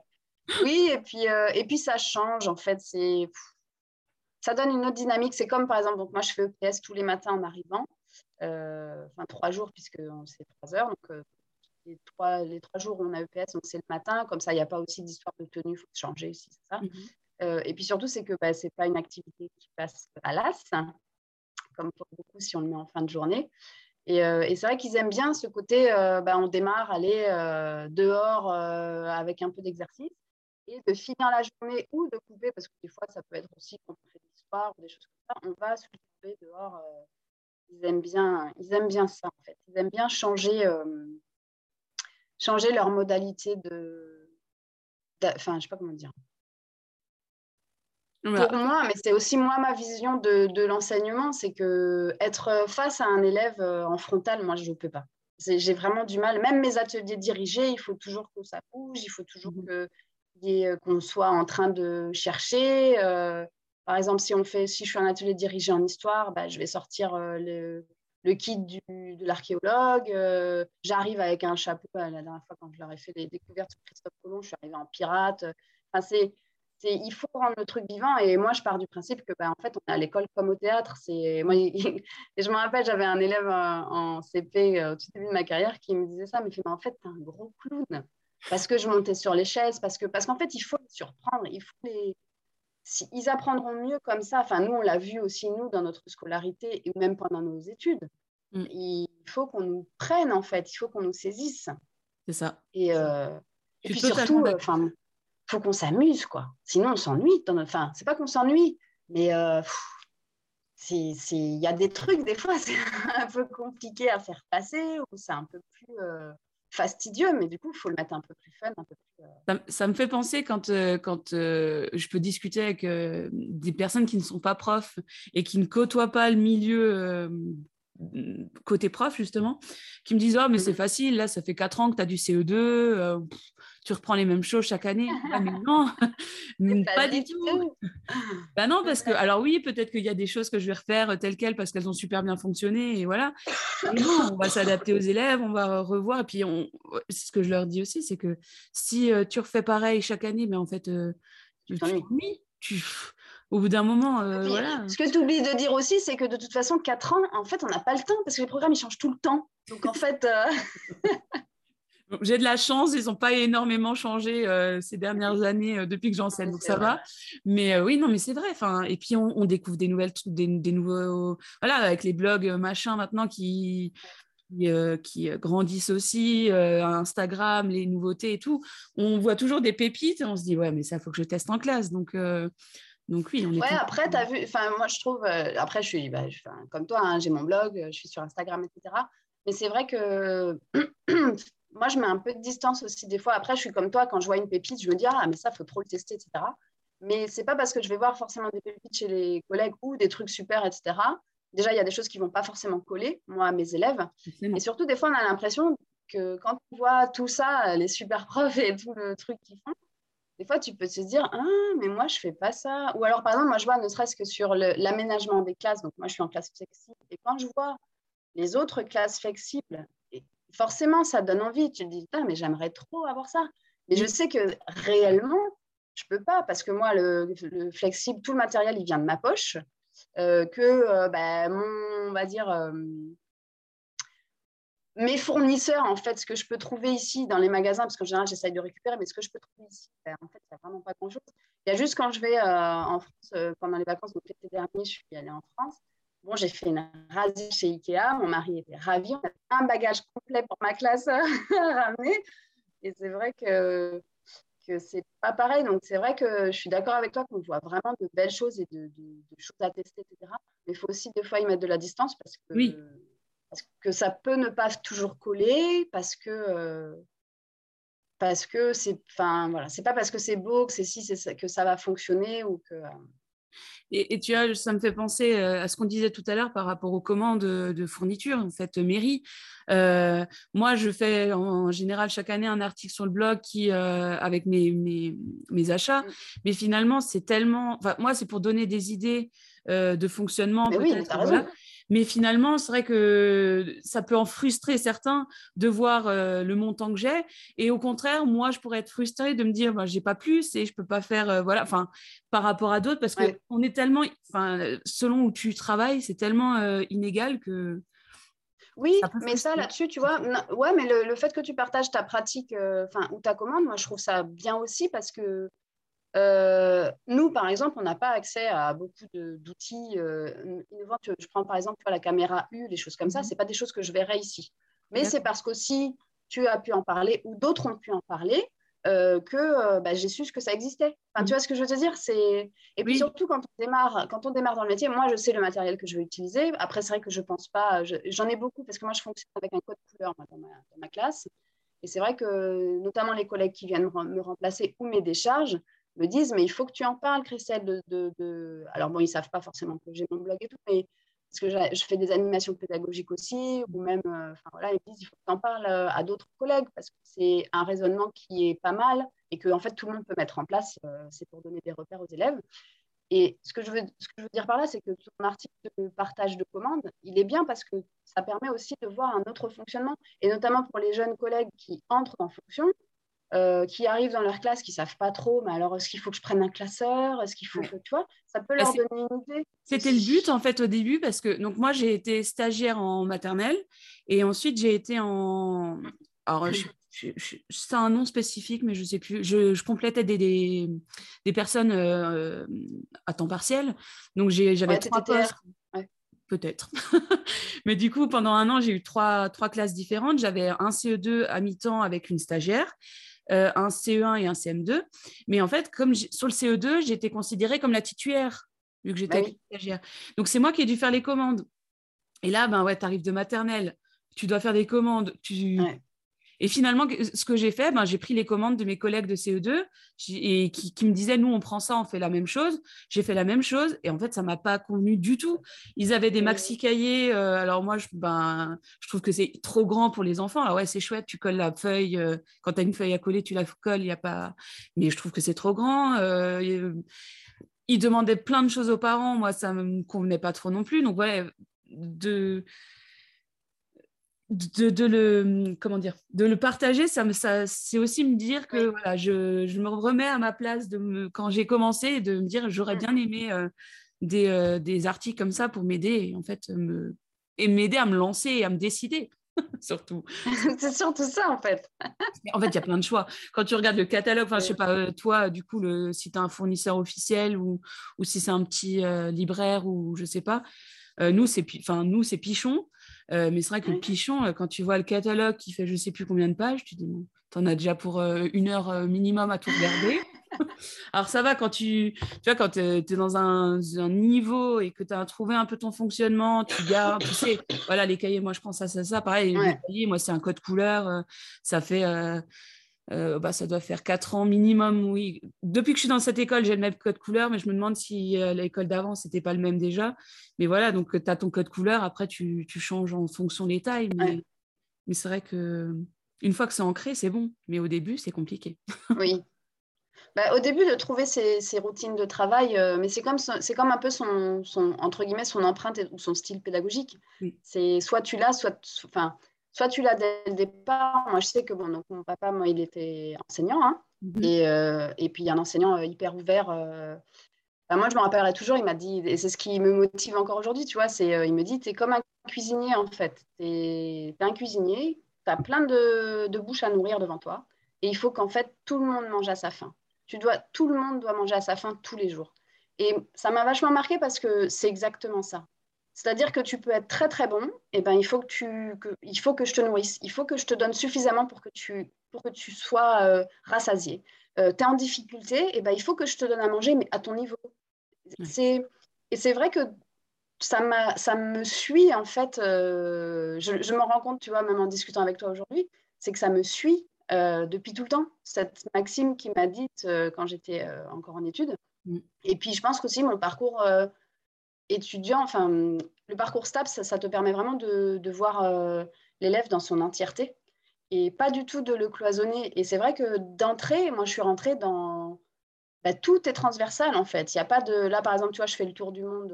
[SPEAKER 2] Oui, et puis, euh, et puis ça change en fait. C'est, ça donne une autre dynamique. C'est comme par exemple, donc moi je fais EPS tous les matins en arrivant, euh, enfin trois jours puisque c'est trois heures. Donc euh, les, trois, les trois jours où on a EPS, donc c'est le matin. Comme ça, il n'y a pas aussi d'histoire de tenue, il faut changer aussi, c'est ça. Mhm. et puis surtout, c'est que bah, ce n'est pas une activité qui passe à l'as, comme pour beaucoup si on le met en fin de journée. Et, et c'est vrai qu'ils aiment bien ce côté, bah, on démarre, aller dehors avec un peu d'exercice et de finir la journée ou de couper, parce que des fois, ça peut être aussi quand on fait l'histoire ou des choses comme ça, on va se couper dehors. Euh, ils, aiment bien, ils aiment bien ça, en fait. Ils aiment bien changer, euh, changer leur modalité de. Enfin, je ne sais pas comment dire. Pour moi, mais c'est aussi moi ma vision de, de l'enseignement, c'est que être face à un élève euh, en frontal, moi je ne peux pas. J'ai vraiment du mal. Même mes ateliers dirigés, il faut toujours que ça bouge, il faut toujours mmh que qu'on soit en train de chercher. Euh, par exemple, si, on fait, si je fais un atelier dirigé en histoire, bah, je vais sortir euh, le, kit du, de l'archéologue. J'arrive avec un chapeau. la dernière fois, quand je leur ai fait les découvertes sur Christophe Colomb, je suis arrivée en pirate. Enfin, c'est, il faut rendre le truc vivant. Et moi, je pars du principe que, bah, en fait, on est à l'école comme au théâtre. C'est moi, et je me rappelle, j'avais un élève en CP au tout début de ma carrière qui me disait ça, mais, mais en fait, tu es un gros clown parce que je montais sur les chaises, parce que parce qu'en fait, il faut les surprendre, il faut les... ils apprendront mieux comme ça. Enfin, nous, on l'a vu aussi, nous, dans notre scolarité et même pendant nos études. Mm. Il faut qu'on nous prenne, en fait, il faut qu'on nous saisisse.
[SPEAKER 1] C'est ça.
[SPEAKER 2] Et, euh, et puis surtout, euh, enfin, il faut qu'on s'amuse, quoi. Sinon, on s'ennuie. Notre... Enfin, c'est pas qu'on s'ennuie, mais euh, il y a des trucs, des fois, c'est un peu compliqué à faire passer, ou c'est un peu plus fastidieux, mais du coup, il faut le mettre un peu plus fun, un peu plus...
[SPEAKER 1] Euh, ça, me fait penser quand, euh, quand euh, je peux discuter avec des personnes qui ne sont pas profs et qui ne côtoient pas le milieu côté prof, justement, qui me disent Oh, mais c'est mmh. facile, là, ça fait 4 ans que tu as du CE2, tu reprends les mêmes choses chaque année. Ah, mais non, pas, du tout. bah non, parce que, alors oui, peut-être qu'il y a des choses que je vais refaire telles quelles parce qu'elles ont super bien fonctionné et voilà. non, on va s'adapter aux élèves, on va revoir. Et puis, on... ce que je leur dis aussi, c'est que si euh, tu refais pareil chaque année, mais en fait, euh, tu tu au bout d'un moment, euh, voilà.
[SPEAKER 2] Ce que tu oublies de dire aussi, c'est que de toute façon, 4 ans, en fait, on n'a pas le temps parce que les programmes, ils changent tout le temps. Donc, en fait,
[SPEAKER 1] J'ai de la chance, ils n'ont pas énormément changé euh, ces dernières années euh, depuis que j'enseigne, donc ça va. Mais euh, oui, non, mais c'est vrai. Enfin, et puis on, découvre des nouvelles, des, des, nouveaux, voilà, avec les blogs machin maintenant qui qui, grandissent aussi, Instagram, les nouveautés et tout. On voit toujours des pépites et on se dit ouais, mais ça faut que je teste en classe. Donc donc oui, on est.
[SPEAKER 2] Ouais, après, tu as vu, enfin, moi je trouve, après, je suis bah, comme toi, hein, j'ai mon blog, je suis sur Instagram, etc. Mais c'est vrai que moi, je mets un peu de distance aussi des fois. Après, je suis comme toi, quand je vois une pépite, je me dis, ah, mais ça, il faut trop le tester, etc. Mais c'est pas parce que je vais voir forcément des pépites chez les collègues ou des trucs super, etc. Déjà, il y a des choses qui vont pas forcément coller, moi, à mes élèves. Et surtout, des fois, on a l'impression que quand on voit tout ça, les super profs et tout le truc qu'ils font, des fois, tu peux te dire, ah, mais moi, je fais pas ça. Ou alors, par exemple, moi, je vois, ne serait-ce que sur l'aménagement des classes, donc moi, je suis en classe flexible, et quand je vois les autres classes flexibles, forcément, ça donne envie. Tu te dis, ah, mais j'aimerais trop avoir ça. Mais je sais que réellement, je peux pas, parce que moi, le, flexible, tout le matériel, il vient de ma poche, euh, que, euh, bah, mon, on va dire, euh, mes fournisseurs, en fait, ce que je peux trouver ici dans les magasins, parce qu'en général, j'essaye de récupérer, mais ce que je peux trouver ici, ben, en fait, il n'y a vraiment pas grand-chose. Il y a juste quand je vais en France pendant les vacances, donc l'été dernier, je suis allée en France. Bon, j'ai fait une rasée chez Ikea. Mon mari était ravi. On a un bagage complet pour ma classe à ramener. Et c'est vrai que que c'est pas pareil. Donc, c'est vrai que je suis d'accord avec toi qu'on voit vraiment de belles choses et de, choses à tester, etc. Mais il faut aussi des fois y mettre de la distance parce que
[SPEAKER 1] oui
[SPEAKER 2] parce que ça peut ne pas toujours coller, parce que euh, parce que c'est, enfin voilà, c'est pas parce que c'est beau que c'est si que ça va fonctionner ou que. Euh,
[SPEAKER 1] et, tu vois, ça me fait penser euh, à ce qu'on disait tout à l'heure par rapport aux commandes de, fourniture, en fait, mairie. moi, je fais en général chaque année un article sur le blog qui, avec mes, mes, mes, achats, mm. mais finalement, c'est tellement. Moi, c'est pour donner des idées de fonctionnement.
[SPEAKER 2] Oui, raison.
[SPEAKER 1] Mais finalement, c'est vrai que ça peut en frustrer certains de voir euh, le montant que j'ai. Et au contraire, moi, je pourrais être frustrée de me dire, bah, j'ai pas plus et je peux pas faire, euh, voilà, enfin, par rapport à d'autres, parce que on est tellement, enfin, selon où tu travailles, c'est tellement euh, inégal que.
[SPEAKER 2] Oui, mais ça là-dessus, tu vois, ouais, mais le, fait que tu partages ta pratique, enfin, ou ta commande, moi, je trouve ça bien aussi parce que euh, nous, par exemple, on n'a pas accès à beaucoup d'outils euh, innovants. Je prends par exemple la caméra U, les choses comme ça. Mhm. Ce pas des choses que je verrais ici. Mais c'est parce qu'aussi tu as pu en parler ou d'autres ont pu en parler euh, que bah, j'ai su ce que ça existait. Enfin, Tu mhm. vois ce que je veux te dire Et puis surtout, quand on, démarre, quand on démarre dans le métier, moi, je sais le matériel que je vais utiliser. Après, c'est vrai que je ne pense pas. J'en ai beaucoup parce que moi, je fonctionne avec un code couleur dans, ma, dans, ma, classe. Et c'est vrai que notamment les collègues qui viennent me remplacer ou mes décharges, me disent, mais il faut que tu en parles, Christelle. De, de, Alors, bon, ils ne savent pas forcément que j'ai mon blog et tout, mais parce que je fais des animations pédagogiques aussi, ou même, euh, enfin voilà, ils disent, il faut que tu en parles euh, à d'autres collègues, parce que c'est un raisonnement qui est pas mal et que, en fait, tout le monde peut mettre en place. Euh, c'est pour donner des repères aux élèves. Et ce que je veux, ce que je veux dire par là, c'est que ton article de partage de commandes, il est bien parce que ça permet aussi de voir un autre fonctionnement, et notamment pour les jeunes collègues qui entrent en fonction, euh, qui arrivent dans leur classe, qui ne savent pas trop, mais alors est-ce qu'il faut que je prenne un classeur? Est-ce qu'il faut que, tu vois, ça peut bah, leur donner une idée.
[SPEAKER 1] C'était le but, en fait, au début, parce que donc moi, j'ai été stagiaire en maternelle et ensuite, j'ai été en. Alors, c'est un nom spécifique, mais je ne sais plus. Je, complétais des, des, personnes euh, à temps partiel. Donc, j'avais trois postes. Peut-être. mais du coup, pendant un an, j'ai eu trois, trois classes différentes. J'avais un CE2 à mi-temps avec une stagiaire. Euh, un CE1 et un CM2. Mais en fait, comme sur le CE2, j'étais considérée comme la titulaire, vu que j'étais bah stagiaire. Donc, c'est moi qui ai dû faire les commandes. Et là, ben ouais, tu arrives de maternelle, tu dois faire des commandes, tu, et finalement, ce que j'ai fait, ben, j'ai pris les commandes de mes collègues de CE2 et qui, me disaient, nous, on prend ça, on fait la même chose. J'ai fait la même chose et en fait, ça m'a pas convenu du tout. Ils avaient des maxi cahiers. Euh, alors moi, je, ben, je trouve que c'est trop grand pour les enfants. Alors ouais, c'est chouette, tu colles la feuille. Euh, quand tu as une feuille à coller, tu la colles, il a pas. Mais je trouve que c'est trop grand. Euh, ils demandaient plein de choses aux parents. Moi, ça me convenait pas trop non plus. Donc ouais, de de, le comment dire de le partager ça, ça c'est aussi me dire que voilà je, je, me remets à ma place de me, quand j'ai commencé et de me dire j'aurais bien aimé euh, des, euh, des, articles comme ça pour m'aider en fait me, et m'aider à me lancer et à me décider surtout.
[SPEAKER 2] C'est surtout ça en fait.
[SPEAKER 1] En fait il y a plein de choix. Quand tu regardes le catalogue enfin je sais pas euh, toi du coup le si tu as un fournisseur officiel ou, ou si c'est un petit libraire ou je sais pas nous c'est enfin nous c'est Pichon euh, mais c'est vrai que le pichon, euh, quand tu vois le catalogue qui fait je sais plus combien de pages, tu te dis, tu en as déjà pour euh, une heure minimum à tout regarder. Alors ça va quand tu, tu vois, quand tu es, dans un, niveau et que tu as trouvé un peu ton fonctionnement, tu gardes, tu sais, voilà, les cahiers, moi je prends ça, ça, ça. Pareil, les cahiers, moi c'est un code couleur, ça fait euh, bah, ça doit faire quatre ans minimum, oui. Depuis que je suis dans cette école, j'ai le même code couleur, mais je me demande si euh, l'école d'avant, c'était pas le même déjà. Mais voilà, donc tu as ton code couleur, après tu, tu, changes en fonction des tailles. Mais, c'est vrai que une fois que c'est ancré, c'est bon. Mais au début, c'est compliqué.
[SPEAKER 2] oui. bah, Au début, de trouver ses, routines de travail, euh, mais c'est comme, c'est comme un peu son, son, entre guillemets, son empreinte ou son style pédagogique. C'est soit tu l'as, soit, enfin, soit tu l'as dès le départ. Moi, je sais que bon, donc, mon papa, moi, il était enseignant. Hein, mhm. et, euh, et, puis, il y a un enseignant euh, hyper ouvert. Bah, moi, je me rappellerai toujours, il m'a dit, et c'est ce qui me motive encore aujourd'hui, tu vois, c'est, il me dit, tu es comme un cuisinier, en fait. Tu es, un cuisinier, tu as plein de, de bouches à nourrir devant toi. Et il faut qu'en fait, tout le monde mange à sa faim. Tu dois, tout le monde doit manger à sa faim tous les jours. Et ça m'a vachement marqué parce que c'est exactement ça. C'est-à-dire que tu peux être très très bon, et ben il faut que tu, il faut que je te nourrisse, il faut que je te donne suffisamment pour que tu, pour que tu sois euh, rassasié. Euh, tu es en difficulté, et ben il faut que je te donne à manger, mais à ton niveau. C'est, et c'est vrai que ça, ça me suit en fait. Euh, je, je me rends compte, tu vois, même en discutant avec toi aujourd'hui, c'est que ça me suit euh, depuis tout le temps. Cette Maxime qui m'a dit euh, quand j'étais encore en études. Mm. Et puis, je pense qu'aussi mon parcours étudiant, enfin, le parcours STAPS, ça, te permet vraiment de, voir l'élève dans son entièreté et pas du tout de le cloisonner. Et c'est vrai que d'entrée, moi, je suis rentrée dans. Bah, tout est transversal en fait. Il n'y a pas de. Là, par exemple, tu vois, je fais le tour du monde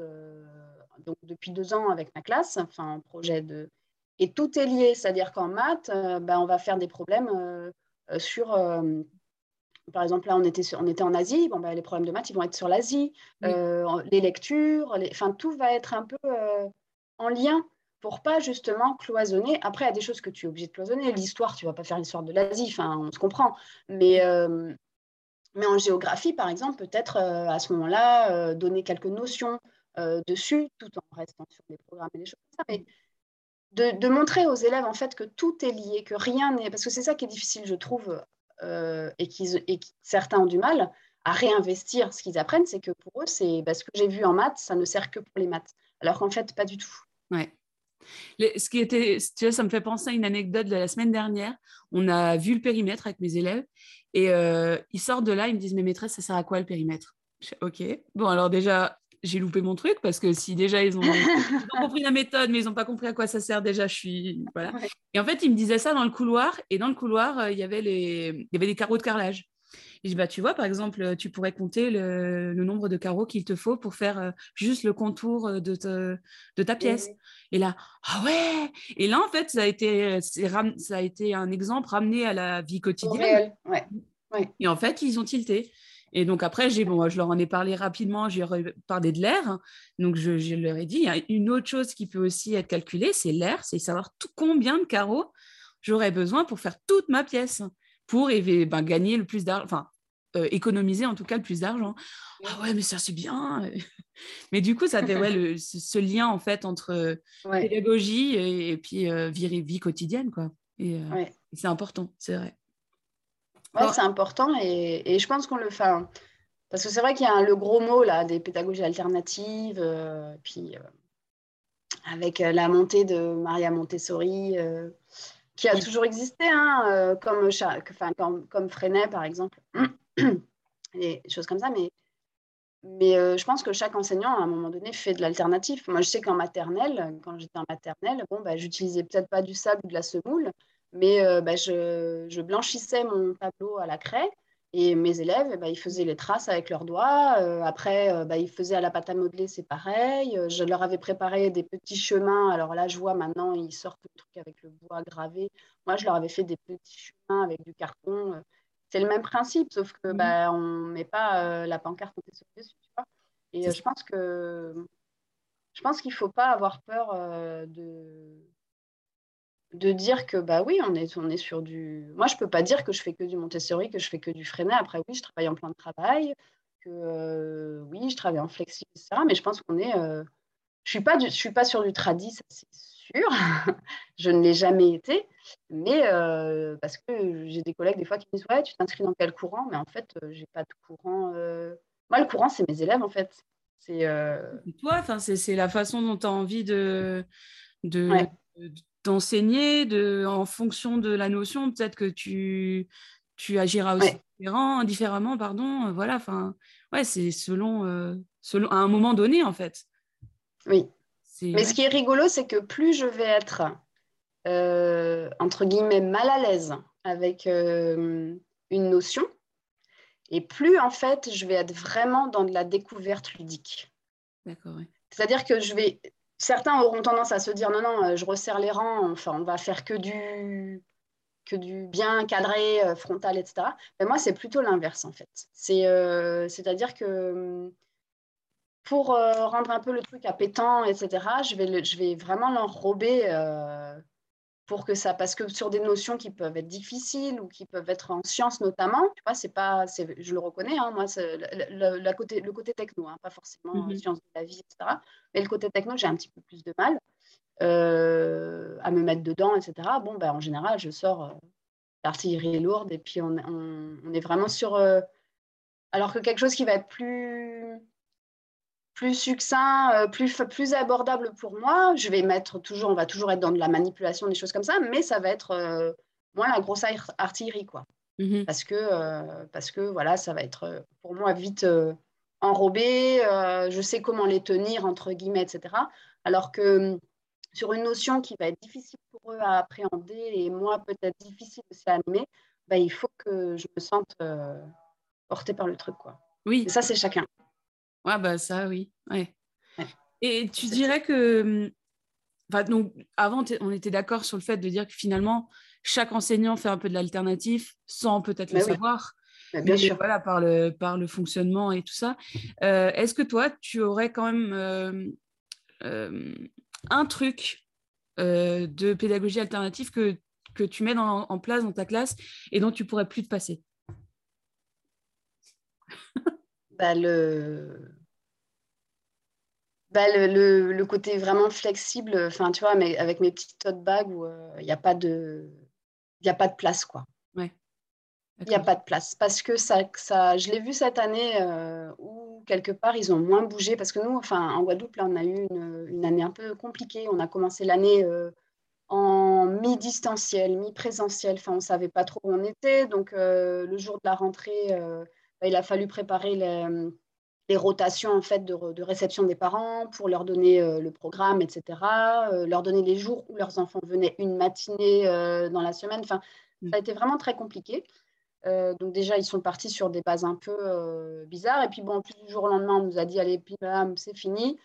[SPEAKER 2] donc, depuis deux ans avec ma classe, enfin, un projet de et tout est lié, c'est-à-dire qu'en maths, euh, ben, on va faire des problèmes euh, euh, sur, par exemple, là, on était, on était en Asie, bon, ben, les problèmes de maths, ils vont être sur l'Asie, les lectures, enfin, tout va être un peu en lien pour pas justement cloisonner. Après, il y a des choses que tu es obligé de cloisonner. L'histoire, tu vas pas faire l'histoire de l'Asie, enfin, on se comprend. Mais, mais en géographie, par exemple, peut-être à ce moment-là, donner quelques notions dessus, tout en restant sur des programmes et des choses comme ça. Mais de, montrer aux élèves en fait que tout est lié, que rien n'est. Parce que c'est ça qui est difficile, je trouve, euh, et, et certains ont du mal à réinvestir ce qu'ils apprennent, c'est que pour eux, c'est parce que j'ai vu en maths, ça ne sert que pour les maths. Alors qu'en fait, pas du tout.
[SPEAKER 1] Ouais. ce qui était, ça me fait penser à une anecdote de la semaine dernière. On a vu le périmètre avec mes élèves et euh, ils sortent de là, ils me disent, mais maîtresse, ça sert à quoi le périmètre? Ok. Bon, alors déjà, j'ai loupé mon truc parce que si déjà ils ont, compris la méthode mais ils n'ont pas compris à quoi ça sert déjà je suis voilà. Et en fait ils me disaient ça dans le couloir et dans le couloir euh, il y avait les il y avait des carreaux de carrelage. Et je dis bah tu vois par exemple tu pourrais compter le, nombre de carreaux qu'il te faut pour faire euh, juste le contour de, de ta pièce. et là ah ouais! Et là en fait ça a été ça a été un exemple ramené à la vie quotidienne.
[SPEAKER 2] Ouais.
[SPEAKER 1] et en fait ils ont tilté et donc après, j'ai, bon, je leur en ai parlé rapidement, j'ai parlé de l'air. Donc je, leur ai dit, il y a une autre chose qui peut aussi être calculée, c'est l'air, c'est savoir tout, combien de carreaux j'aurais besoin pour faire toute ma pièce, pour ben, gagner le plus d'argent, enfin euh, économiser en tout cas le plus d'argent. Ah ouais, mais ça c'est bien. mais du coup, ça fait ouais, ce, lien en fait entre pédagogie et, puis euh, vie, vie, quotidienne, quoi. Et, euh, c'est important, c'est vrai.
[SPEAKER 2] Ouais, c'est important et, je pense qu'on le fait. Parce que c'est vrai qu'il y a le gros mot là, des pédagogies alternatives, euh, puis euh, avec euh, la montée de Maria Montessori, qui a toujours existé, hein, comme, comme, comme, Freinet par exemple, des choses comme ça, mais, mais je pense que chaque enseignant, à un moment donné, fait de l'alternative. Moi, je sais qu'en maternelle, quand j'étais en maternelle, bon, bah, j'utilisais peut-être pas du sable ou de la semoule, mais euh, bah, je, blanchissais mon tableau à la craie et mes élèves, bah, ils faisaient les traces avec leurs doigts. Euh, après, euh, bah, ils faisaient à la pâte à modeler, c'est pareil. je leur avais préparé des petits chemins. Alors là, je vois maintenant, ils sortent le truc avec le bois gravé. Moi, je leur avais fait des petits chemins avec du carton. C'est le même principe, sauf que mmh. on ne met pas la pancarte dessus. Tu vois et je pense que je pense qu'il ne faut pas avoir peur de de dire que bah oui, on est, on est sur du. Moi, je peux pas dire que je fais que du Montessori, que je fais que du Freinet. Après, oui, je travaille en plein de travail, que euh, oui, je travaille en flexi, etc. Mais je pense qu'on est. Euh, je suis pas je suis pas sur du tradit, ça c'est sûr. je ne l'ai jamais été, mais euh, parce que j'ai des collègues des fois qui me disent ouais, tu t'inscris dans quel courant? Mais en fait, j'ai pas de courant. Moi, le courant, c'est mes élèves en fait. C'est
[SPEAKER 1] toi, enfin, c'est la façon dont tu as envie de, de, d'enseigner, de, en fonction de la notion, peut-être que tu, tu agiras aussi différemment, pardon. Euh, voilà, enfin, ouais, c'est selon, euh, selon, à un moment donné, en fait.
[SPEAKER 2] Oui. Mais ce qui est rigolo, c'est que plus je vais être, euh, entre guillemets, mal à l'aise avec une notion, Et plus, en fait, je vais être vraiment dans de la découverte ludique.
[SPEAKER 1] D'accord.
[SPEAKER 2] C'est-à-dire que je vais. Certains auront tendance à se dire non, non, euh, je resserre les rangs, enfin, on va faire que du, que du bien cadré, euh, frontal, etc. Mais moi, c'est plutôt l'inverse, en fait. Euh, c'est-à-dire que pour rendre un peu le truc appétant, etc., je vais, je vais vraiment l'enrober pour que ça, parce que sur des notions qui peuvent être difficiles ou qui peuvent être en sciences notamment, tu vois, c'est pas, je le reconnais, hein, moi, le, le, côté, le côté techno, hein, pas forcément mm sciences de la vie, etc. Mais le côté techno, j'ai un petit peu plus de mal euh, à me mettre dedans, etc. Bon, ben, en général, je sors euh, l'artillerie lourde et puis on, on, on est vraiment sur. Euh, alors que quelque chose qui va être plus plus succinct, euh, plus, plus abordable pour moi. Je vais mettre toujours, on va toujours être dans de la manipulation, des choses comme ça, mais ça va être euh, moins la grosse artillerie, quoi. Mmh parce, que, euh, parce que, voilà, ça va être pour moi vite enrobé, je sais comment les tenir, entre guillemets, etc. Alors que hum, sur une notion qui va être difficile pour eux à appréhender et moi peut-être difficile aussi à animer, bah, il faut que je me sente portée par le truc, quoi.
[SPEAKER 1] Oui.
[SPEAKER 2] Et ça, c'est chacun.
[SPEAKER 1] Ouais, bah ça, oui. Ouais. Et tu dirais que. Hum, enfin, donc, avant, on était d'accord sur le fait de dire que finalement, chaque enseignant fait un peu de l'alternatif sans peut-être le savoir.
[SPEAKER 2] bien sûr.
[SPEAKER 1] Voilà, par le, par le fonctionnement et tout ça. Euh, est-ce que toi, tu aurais quand même euh, euh, un truc de pédagogie alternative que, que tu mets en place dans ta classe et dont tu pourrais plus te passer?
[SPEAKER 2] Bah, le... Bah, le, le, côté vraiment flexible, enfin, tu vois, mais avec mes petites tote bags où euh, il n'y a, pas de... Y a pas de place, quoi.
[SPEAKER 1] Ouais.
[SPEAKER 2] Il n'y a pas de place. Parce que ça, ça je l'ai vu cette année euh, où, quelque part, ils ont moins bougé. Parce que nous, enfin, en Guadeloupe, là, on a eu une, une année un peu compliquée. On a commencé l'année euh, en mi-distanciel, mi-présentiel. Enfin, on ne savait pas trop où on était. Donc, le jour de la rentrée, bah, il a fallu préparer les, rotations en fait, de, réception des parents pour leur donner euh, le programme, etc., euh, leur donner les jours où leurs enfants venaient une matinée euh, dans la semaine. Enfin, mm. ça a été vraiment très compliqué. donc déjà, ils sont partis sur des bases un peu bizarres. Et puis, bon, plus du jour au lendemain, on nous a dit, allez, c'est fini.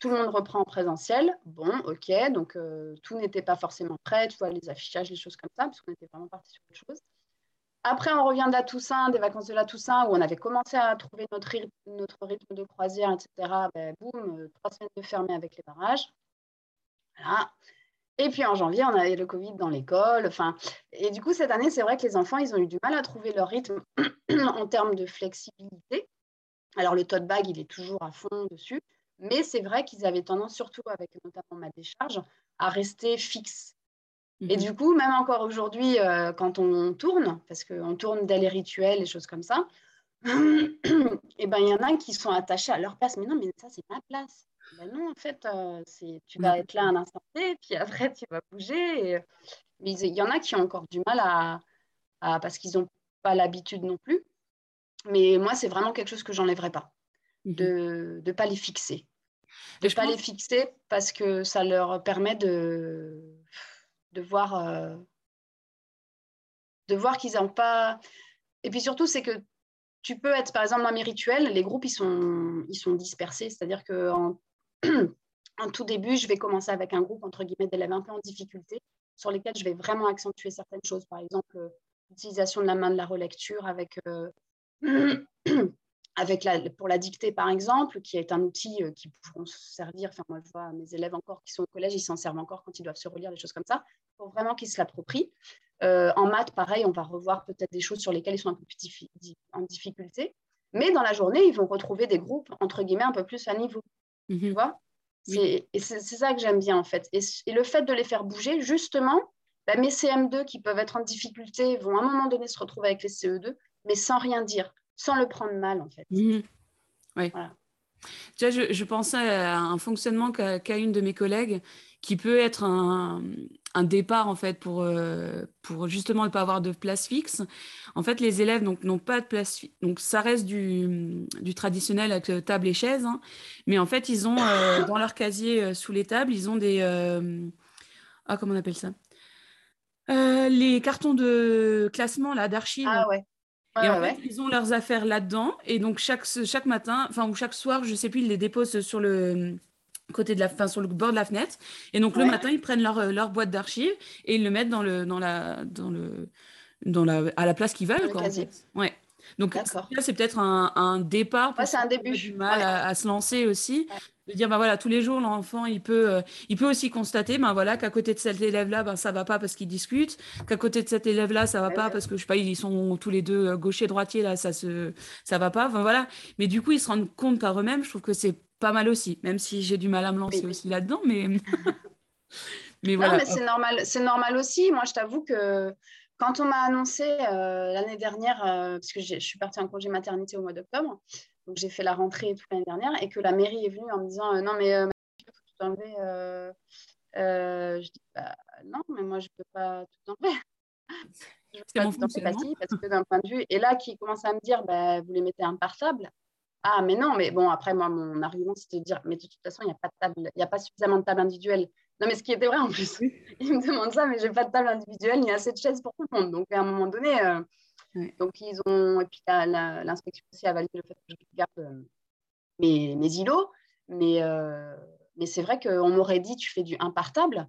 [SPEAKER 2] Tout le monde reprend en présentiel. Bon, ok. Donc, tout n'était pas forcément prêt. Tu vois, les affichages, les choses comme ça, parce qu'on était vraiment parti sur autre chose. Après, on revient de la Toussaint, des vacances de la Toussaint, où on avait commencé à trouver notre rythme, de croisière, etc. Ben, boum, euh, trois semaines de fermé avec les barrages. Et puis en janvier, on avait le Covid dans l'école. Enfin, et du coup, cette année, c'est vrai que les enfants, ils ont eu du mal à trouver leur rythme en termes de flexibilité. Alors, le tote bag, il est toujours à fond dessus. Mais c'est vrai qu'ils avaient tendance, surtout avec notamment ma décharge, à rester fixes. Et mhm. du coup, même encore aujourd'hui, euh, quand on tourne, parce qu'on tourne des rituels et choses comme ça, et ben il y en a qui sont attachés à leur place. Mais non, mais ça, c'est ma place. Ben non, en fait, euh, tu vas être là un instant T, puis après, tu vas bouger. Mais il y en a qui ont encore du mal à, parce qu'ils n'ont pas l'habitude non plus. Mais moi, c'est vraiment quelque chose que j'enlèverai pas, mhm. de ne pas les fixer. De ne pas les fixer parce que ça leur permet de de voir, euh, de voir qu'ils n'ont pas. Et puis surtout, c'est que tu peux être, par exemple, dans mes rituels, les groupes, ils sont, dispersés. C'est-à-dire qu'en en tout début, je vais commencer avec un groupe, entre guillemets, d'élèves un peu en difficulté, sur lesquels je vais vraiment accentuer certaines choses. Par exemple, l'utilisation de la main de la relecture avec euh, avec la, pour la dictée, par exemple, qui est un outil euh, qui pourront servir. Enfin, moi, je vois mes élèves encore qui sont au collège, ils s'en servent encore quand ils doivent se relire, des choses comme ça, pour vraiment qu'ils se l'approprient. Euh, en maths, pareil, on va revoir peut-être des choses sur lesquelles ils sont un peu plus en difficulté. Mais dans la journée, ils vont retrouver des groupes, entre guillemets, un peu plus à niveau. Mhm. Tu vois? Et c'est ça que j'aime bien, en fait. Et, le fait de les faire bouger, justement, bah, mes CM2 qui peuvent être en difficulté vont à un moment donné se retrouver avec les CE2, mais sans rien dire sans le prendre mal, en fait.
[SPEAKER 1] Mhm. Oui. Tu vois, je, pensais à un fonctionnement qu'a une de mes collègues qui peut être un, départ en fait pour, euh, pour justement ne pas avoir de place fixe. En fait, les élèves n'ont pas de place fixe. Donc, ça reste du, du traditionnel avec euh, table et chaise. Hein. Mais en fait, ils ont euh, dans leur casier sous les tables, ils ont des. ah, comment on appelle ça? Les cartons de classement là d'archives.
[SPEAKER 2] Ah ouais.
[SPEAKER 1] Et en fait, ils ont leurs affaires là-dedans. Et donc, chaque, chaque matin, enfin, ou chaque soir, je sais plus, ils les déposent sur le côté de la fin sur le bord de la fenêtre et donc le matin ils prennent leur, leur boîte d'archives et ils le mettent dans le dans la dans le dans la à la place qu'ils veulent quoi, ouais donc c'est peut-être un, départ.
[SPEAKER 2] c'est un début.
[SPEAKER 1] Du mal à, se lancer aussi. De dire, ben voilà, tous les jours, l'enfant, il peut, euh, il peut aussi constater, ben voilà, qu'à côté de cet élève-là, ben ça va pas parce qu'ils discutent, qu'à côté de cet élève-là, ça va pas parce que je sais pas, ils sont tous les deux euh, gauchers droitiers là, ça se, ça va pas. Enfin voilà. Mais du coup, ils se rendent compte par eux-mêmes. Je trouve que c'est pas mal aussi, même si j'ai du mal à me lancer aussi là-dedans, mais.
[SPEAKER 2] mais voilà. Non, mais c'est normal, c'est normal aussi. Moi, je t'avoue que quand on m'a annoncé euh, l'année dernière, euh, parce que je suis partie en congé maternité au mois d'octobre, donc j'ai fait la rentrée toute l'année dernière, et que la mairie est venue en me disant euh, non mais il faut tout enlever. je dis bah, non mais moi je ne peux pas tout enlever. je peux pas tout enlever parce que d'un point de vue et là qui commence à me dire bah, vous les mettez un portable. Ah, mais non, mais bon, après, moi, mon argument, c'était de dire, mais de toute façon, il n'y a pas de table, il n'y a pas suffisamment de table individuelle. Non, mais ce qui était vrai en plus, ils me demandent ça, mais j'ai pas de table individuelle ni assez de chaises pour tout le monde. Donc, à un moment donné, euh, donc ils ont, et puis l'inspection aussi a validé le fait que je garde euh, mes, mes, îlots. Mais, euh, mais c'est vrai qu'on m'aurait dit, tu fais du un par table,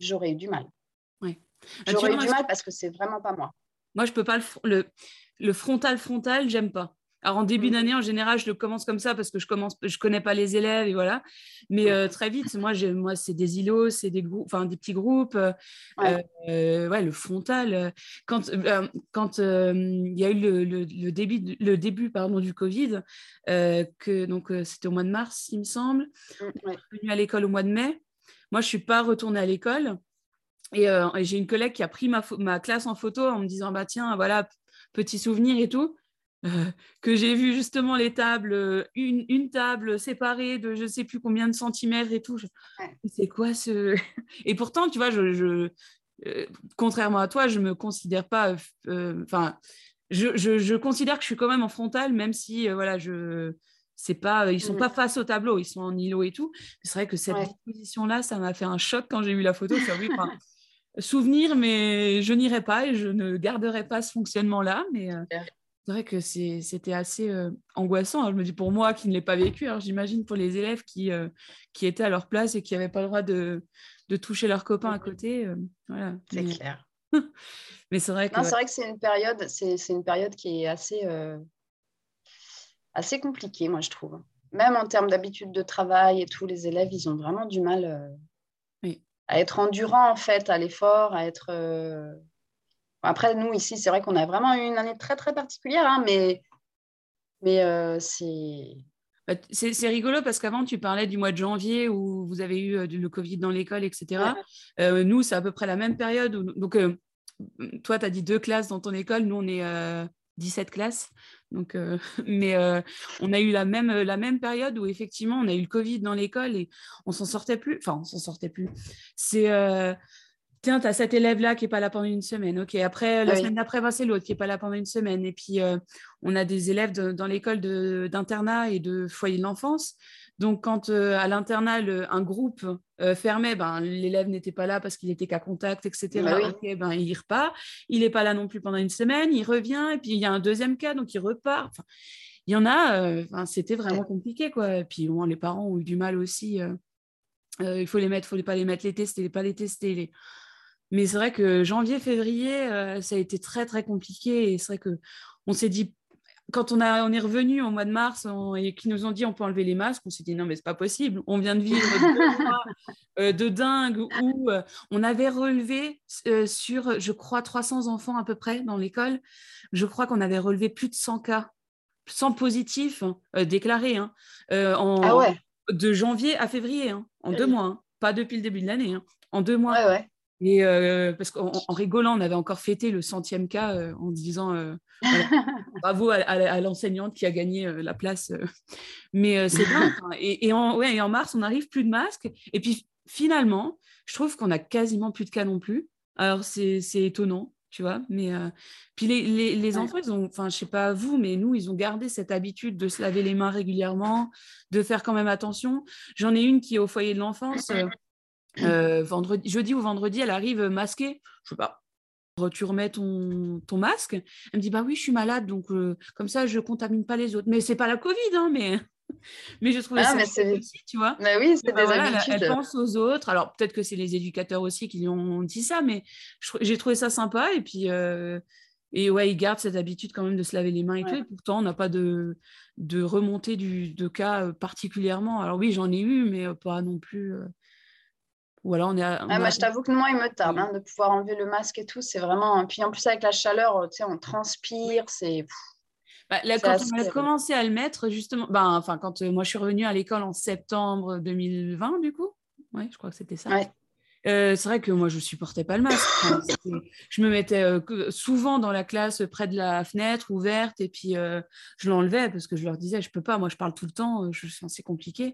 [SPEAKER 2] j'aurais eu du mal.
[SPEAKER 1] Oui.
[SPEAKER 2] J'aurais eu du mal parce que c'est vraiment pas moi.
[SPEAKER 1] Moi, je peux pas le, le, le frontal frontal, j'aime pas. Alors en début mmh. d'année, en général, je le commence comme ça parce que je commence, je connais pas les élèves et voilà. Mais euh, très vite, moi, moi, c'est des îlots, c'est des groupes, enfin des petits groupes. Euh, ouais. Euh, le frontal. Quand quand il y a eu le, début, le début pardon du Covid, que donc c'était au mois de mars, il me semble. Mmh, je suis venue à l'école au mois de mai. Moi, je suis pas retournée à l'école. Et, j'ai une collègue qui a pris ma, ma classe en photo en me disant bah tiens voilà petit souvenir et tout euh, que j'ai vu justement les tables, euh, une, une, table séparée de je ne sais plus combien de centimètres et tout. C'est quoi ce? Et pourtant, tu vois, je, je euh, contrairement à toi, je ne me considère pas. Enfin, je, je, considère que je suis quand même en frontal, même si, voilà, je. C'est pas, ils sont mmh. pas face au tableau, ils sont en îlot et tout. C'est vrai que cette position-là, ça m'a fait un choc quand j'ai eu la photo. oui, souvenir, mais je n'irai pas et je ne garderai pas ce fonctionnement-là. Mais, c'est vrai que c'était assez euh, angoissant. je me dis pour moi qui ne l'ai pas vécu, alors j'imagine pour les élèves qui, euh, qui étaient à leur place et qui n'avaient pas le droit de, de toucher leurs copains à côté. Euh, voilà.
[SPEAKER 2] C'est clair.
[SPEAKER 1] Mais c'est vrai que.
[SPEAKER 2] c'est vrai que c'est une période, c'est une période qui est assez, assez compliquée, moi je trouve. Même en termes d'habitude de travail et tous les élèves, ils ont vraiment du mal à être endurants en fait, à l'effort, à être après, nous, ici, c'est vrai qu'on a vraiment eu une année très, très particulière, hein, mais, mais euh,
[SPEAKER 1] bah, c'est... C'est rigolo parce qu'avant, tu parlais du mois de janvier où vous avez eu euh, le Covid dans l'école, etc. Euh, nous, c'est à peu près la même période. donc, toi, tu as dit deux classes dans ton école. Nous, on est 17 classes. Donc, mais on a eu la même, la même période où effectivement, on a eu le Covid dans l'école et on s'en sortait plus. Enfin, on s'en sortait plus. C'est tiens, tu as cet élève-là qui n'est pas là pendant une semaine. OK, après, la semaine d'après, ben, c'est l'autre qui n'est pas là pendant une semaine. Et puis, euh, on a des élèves dans l'école d'internat et de foyer de l'enfance. Donc, quand euh, à l'internat, un groupe euh, fermait, ben, l'élève n'était pas là parce qu'il était qu'à contact, etc. Bah ben, il repart. Il n'est pas là non plus pendant une semaine. Il revient. Et puis, il y a un deuxième cas, donc il repart. Enfin, il y en a, c'était vraiment compliqué. Quoi. Et puis, les parents ont eu du mal aussi. il faut les mettre, il ne faut pas les mettre les tester, pas les tester. Les... Mais c'est vrai que janvier, février, euh, ça a été très, très compliqué. Et c'est vrai qu'on s'est dit, quand on, a, on est revenu au mois de mars et qu'ils nous ont dit on peut enlever les masques, on s'est dit non, mais c'est pas possible. On vient de vivre deux mois euh, de dingue où euh, on avait relevé sur, je crois, 300 enfants à peu près dans l'école. Je crois qu'on avait relevé plus de 100 cas, 100 positifs déclarés hein, en, ah de janvier à février, hein, en deux mois. Hein. Pas depuis le début de l'année, en deux mois.
[SPEAKER 2] Ouais, ouais.
[SPEAKER 1] Et euh, parce qu'en rigolant, on avait encore fêté le centième cas euh, en disant euh, bravo à, l'enseignante qui a gagné la place. Mais c'est dingue. Hein. Et, en, ouais, et en mars, on n'arrive plus de masques. Et puis finalement, je trouve qu'on a quasiment plus de cas non plus. Alors c'est étonnant, tu vois. Mais puis les, les, enfants, ils ont, enfin, je sais pas vous, mais nous, ils ont gardé cette habitude de se laver les mains régulièrement, de faire quand même attention. J'en ai une qui est au foyer de l'enfance. Euh, vendredi, jeudi ou vendredi, elle arrive masquée. Je sais pas. tu remets ton, ton, masque. Elle me dit, bah oui, je suis malade, donc comme ça, je contamine pas les autres. Mais c'est pas la Covid, hein, mais... mais je trouvais ah, ça aussi, tu vois.
[SPEAKER 2] Bah oui, c'est bah des habitudes.
[SPEAKER 1] Elle, pense aux autres. Alors peut-être que c'est les éducateurs aussi qui lui ont dit ça, mais j'ai trouvé ça sympa. Et puis, et ouais, ils gardent cette habitude quand même de se laver les mains et tout. Et pourtant, on n'a pas de, de remontée du, de cas particulièrement. Alors oui, j'en ai eu, mais pas non plus.
[SPEAKER 2] Voilà, on est ah, je t'avoue que moi, il me tarde hein, de pouvoir enlever le masque et tout. C'est vraiment. Puis en plus, avec la chaleur, tu sais, on transpire. C'est.
[SPEAKER 1] Bah, quand on a commencé à le mettre, justement, bah, enfin, quand euh, moi je suis revenue à l'école en septembre 2020, du coup, ouais, je crois que c'était ça. Euh, c'est vrai que moi je supportais pas le masque. je me mettais euh, souvent dans la classe près de la fenêtre ouverte et puis je l'enlevais parce que je leur disais je peux pas, moi je parle tout le temps, je c'est compliqué.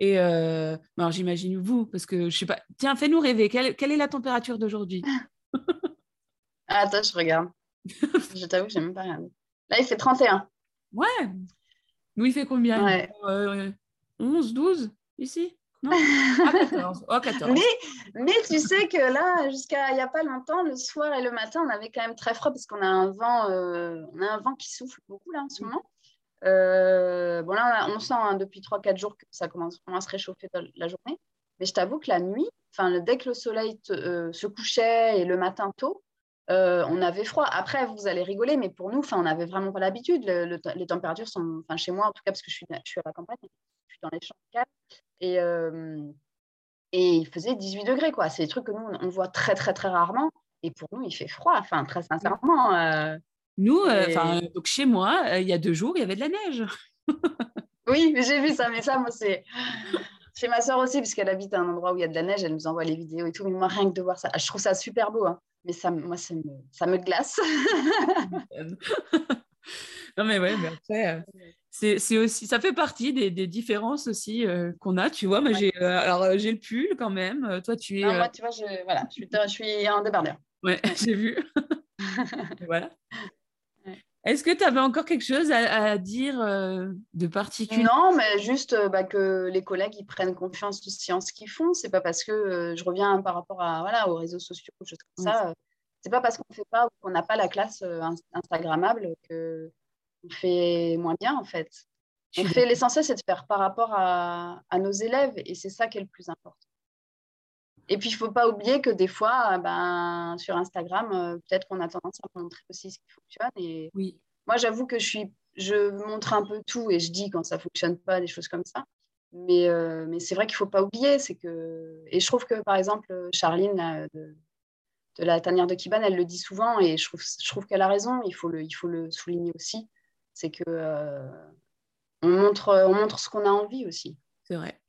[SPEAKER 1] Et alors j'imagine vous parce que je sais pas. Tiens, fais-nous rêver. Quelle, quelle, est la température d'aujourd'hui?
[SPEAKER 2] Ah, Attends, je regarde. je t'avoue que j'ai même pas regardé. Là, il fait 31.
[SPEAKER 1] Ouais. Nous, il fait combien? Ouais. 11, 12 ici? Non? Ah, 14. Oh, 14.
[SPEAKER 2] Mais, mais, tu sais que là, jusqu'à il n'y a pas longtemps, le soir et le matin, on avait quand même très froid parce qu'on a un vent, euh, on a un vent qui souffle beaucoup là en ce moment. Euh, bon là, on sent hein, depuis 3-4 jours que ça commence vraiment à se réchauffer la journée. Mais je t'avoue que la nuit, dès que le soleil euh, se couchait et le matin tôt, euh, on avait froid. Après, vous allez rigoler, mais pour nous, on n'avait vraiment pas l'habitude. les températures sont, chez moi en tout cas, parce que je suis, à la campagne, je suis dans les champs et, euh, et il faisait 18 degrés. quoi. C'est des trucs que nous, on voit très, très, très rarement. Et pour nous, il fait froid, enfin, très sincèrement. Euh,
[SPEAKER 1] nous, donc chez moi, il y a deux jours, il y avait de la neige.
[SPEAKER 2] oui, j'ai vu ça, mais ça, moi, c'est. Chez ma soeur aussi, puisqu'elle habite à un endroit où il y a de la neige, elle nous envoie les vidéos et tout. Mais moi, rien que de voir ça, je trouve ça super beau. Hein mais ça, moi, ça me, ça me glace.
[SPEAKER 1] non, mais ouais, mais après, euh, c'est aussi, ça fait partie des, des différences aussi euh, qu'on a, tu vois. Moi, j'ai, euh, alors, j'ai le pull quand même. Toi, tu es.
[SPEAKER 2] Non, moi, tu vois, je, voilà, je suis, je suis en débardeur.
[SPEAKER 1] Ouais, j'ai vu. voilà. Est-ce que tu avais encore quelque chose à, dire euh, de particulier?
[SPEAKER 2] Non, mais juste euh, bah, que les collègues ils prennent confiance aussi en ce qu'ils font. C'est pas parce que euh, je reviens par rapport à voilà aux réseaux sociaux ou choses comme ça. c'est pas parce qu'on fait pas ou qu'on n'a pas la classe instagrammable que on fait moins bien en fait. On fait l'essentiel, c'est de faire par rapport à, à nos élèves et c'est ça qui est le plus important. Et puis, il ne faut pas oublier que des fois, ben, sur Instagram, euh, peut-être qu'on a tendance à montrer aussi ce qui fonctionne. Et
[SPEAKER 1] oui.
[SPEAKER 2] moi, j'avoue que je, suis, je montre un peu tout et je dis quand ça ne fonctionne pas, des choses comme ça. Mais, euh, mais c'est vrai qu'il ne faut pas oublier. C'est que... Et je trouve que, par exemple, Charline de, de, la tanière de Kiban, elle le dit souvent et je trouve, je trouve qu'elle a raison. Il faut le, il faut le souligner aussi. C'est que euh, on, montre, on montre ce qu'on a envie aussi.
[SPEAKER 1] C'est vrai.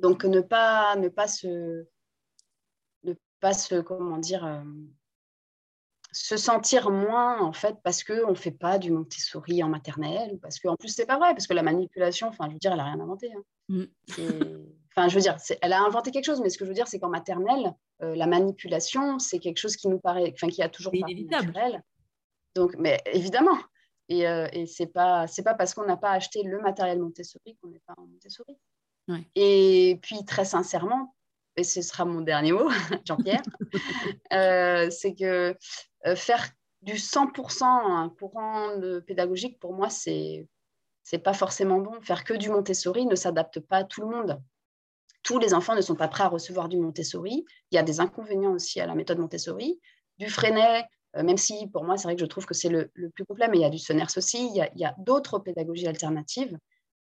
[SPEAKER 2] Donc, ne pas, ne pas se pas se, comment dire, euh, se sentir moins en fait parce qu'on ne fait pas du Montessori en maternelle, parce qu'en plus c'est pas vrai, parce que la manipulation, enfin je veux dire, elle n'a rien inventé. Hein. Mm. Enfin, je veux dire, elle a inventé quelque chose, mais ce que je veux dire, c'est qu'en maternelle, euh, la manipulation, c'est quelque chose qui nous paraît, enfin, qui a toujours paru naturel. Donc, mais évidemment. Et, euh, et c'est pas, c'est pas parce qu'on n'a pas acheté le matériel Montessori qu'on n'est pas en Montessori. Et puis, très sincèrement, et ce sera mon dernier mot, Jean-Pierre, euh, c'est que euh, faire du 100% un courant de pédagogique, pour moi, c'est c'est pas forcément bon. Faire que du Montessori ne s'adapte pas à tout le monde. Tous les enfants ne sont pas prêts à recevoir du Montessori. Il y a des inconvénients aussi à la méthode Montessori. Du Freinet, euh, même si pour moi, c'est vrai que je trouve que c'est le, plus complet, mais il y a du Sonners aussi. Il y a, a d'autres pédagogies alternatives.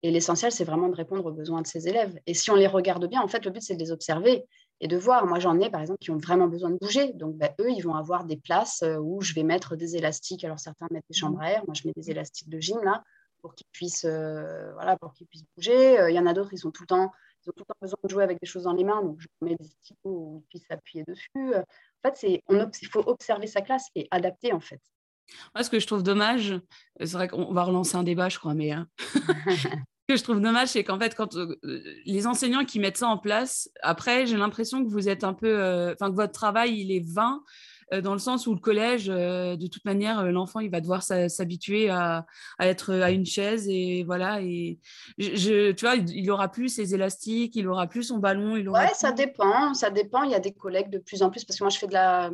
[SPEAKER 2] Et l'essentiel, c'est vraiment de répondre aux besoins de ses élèves. Et si on les regarde bien, en fait, le but, c'est de les observer et de voir. Moi, j'en ai, par exemple, qui ont vraiment besoin de bouger. Donc, ben, eux, ils vont avoir des places euh, où je vais mettre des élastiques. Alors, certains mettent des chambres à air. Moi, je mets des élastiques de gym, là, pour qu'ils puissent, euh, voilà, pour qu'ils puissent bouger. Euh, il y en a d'autres, ils, sont tout le temps, ils ont tout le temps besoin de jouer avec des choses dans les mains. Donc, je mets des typos où ils puissent s'appuyer dessus. En fait, il faut observer sa classe et adapter, en fait.
[SPEAKER 1] Moi, ce que je trouve dommage, c'est vrai qu'on va relancer un débat, je crois, mais hein. que je trouve dommage, c'est qu'en fait, quand euh, les enseignants qui mettent ça en place, après, j'ai l'impression que vous êtes un peu, euh, enfin, que votre travail, il est vain, euh, dans le sens où le collège, de toute manière, l'enfant, il va devoir s'habituer à, être à une chaise et voilà. Et je, tu vois, il aura plus ses élastiques, il aura plus son ballon. Il aura
[SPEAKER 2] ouais, ça dépend, ça dépend. Il y a des collègues de plus en plus, parce que moi, je fais de la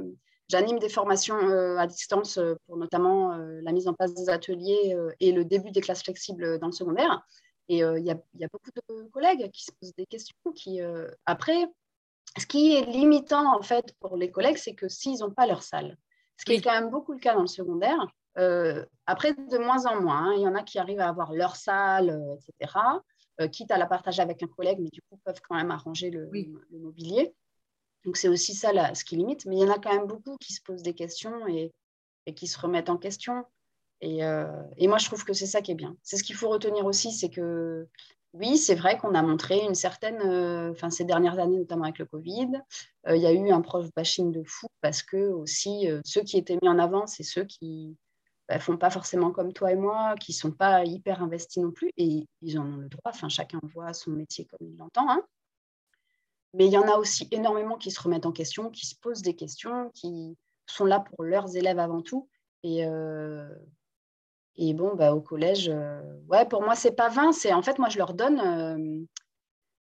[SPEAKER 2] J'anime des formations à distance pour notamment la mise en place des ateliers et le début des classes flexibles dans le secondaire. Et il y, a beaucoup de collègues qui se posent des questions. Qui, après, ce qui est limitant en fait pour les collègues, c'est que s'ils n'ont pas leur salle, ce qui est quand même beaucoup le cas dans le secondaire, après de moins en moins, hein, il y en a qui arrivent à avoir leur salle, etc. quitte à la partager avec un collègue, mais du coup peuvent quand même arranger le mobilier. Donc c'est aussi ça ce qui limite, mais il y en a quand même beaucoup qui se posent des questions et, qui se remettent en question. Euh, et, moi, je trouve que c'est ça qui est bien. C'est ce qu'il faut retenir aussi, c'est que oui, c'est vrai qu'on a montré une certaine, euh, enfin ces dernières années, notamment avec le Covid, euh, il y a eu un prof bashing de fou parce que aussi ceux qui étaient mis en avant, c'est ceux qui ne bah, font pas forcément comme toi et moi, qui sont pas hyper investis non plus, et ils en ont le droit. Enfin, chacun voit son métier comme il l'entend. Hein. Mais il y en a aussi énormément qui se remettent en question, qui se posent des questions, qui sont là pour leurs élèves avant tout. Et, et bon, bah, au collège, euh, ouais, pour moi, c'est pas vain. C'est en fait, moi, je leur donne, euh,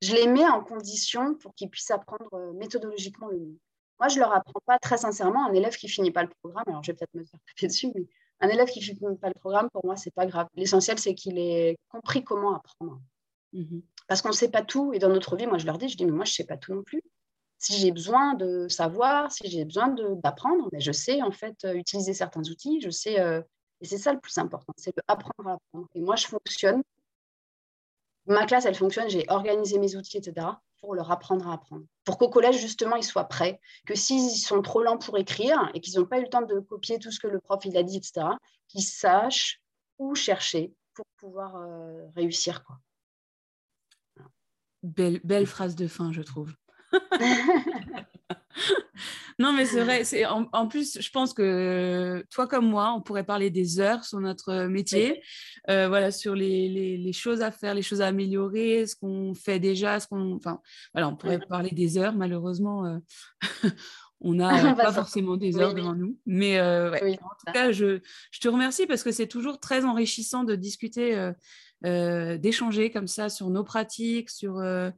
[SPEAKER 2] je les mets en condition pour qu'ils puissent apprendre méthodologiquement le mieux. Moi, je leur apprends pas très sincèrement un élève qui finit pas le programme. Alors, je vais peut-être me faire taper dessus, mais un élève qui finit pas le programme, pour moi, c'est pas grave. L'essentiel, c'est qu'il ait compris comment apprendre. Mmh parce qu'on ne sait pas tout. Et dans notre vie, moi, je leur dis, je dis, mais moi, je ne sais pas tout non plus. Si j'ai besoin de savoir, si j'ai besoin d'apprendre, mais je sais en fait euh, utiliser certains outils, je sais, euh, et c'est ça le plus important, c'est d'apprendre à apprendre. Et moi, je fonctionne. Ma classe, elle fonctionne, j'ai organisé mes outils, etc., pour leur apprendre à apprendre. Pour qu'au collège, justement, ils soient prêts. Que s'ils sont trop lents pour écrire et qu'ils n'ont pas eu le temps de copier tout ce que le prof il a dit, etc., qu'ils sachent où chercher pour pouvoir euh, réussir. Quoi.
[SPEAKER 1] Belle, belle phrase de fin, je trouve. non, mais c'est vrai. C'est en, plus, je pense que toi comme moi, on pourrait parler des heures sur notre métier, euh, voilà, sur les, les, choses à faire, les choses à améliorer, ce qu'on fait déjà, ce qu'on, enfin, voilà, on pourrait parler des heures. Malheureusement, euh, on n'a pas forcément des heures devant nous. Mais euh, en tout cas, je, je, te remercie parce que c'est toujours très enrichissant de discuter euh, d'échanger comme ça sur nos pratiques, sur, euh,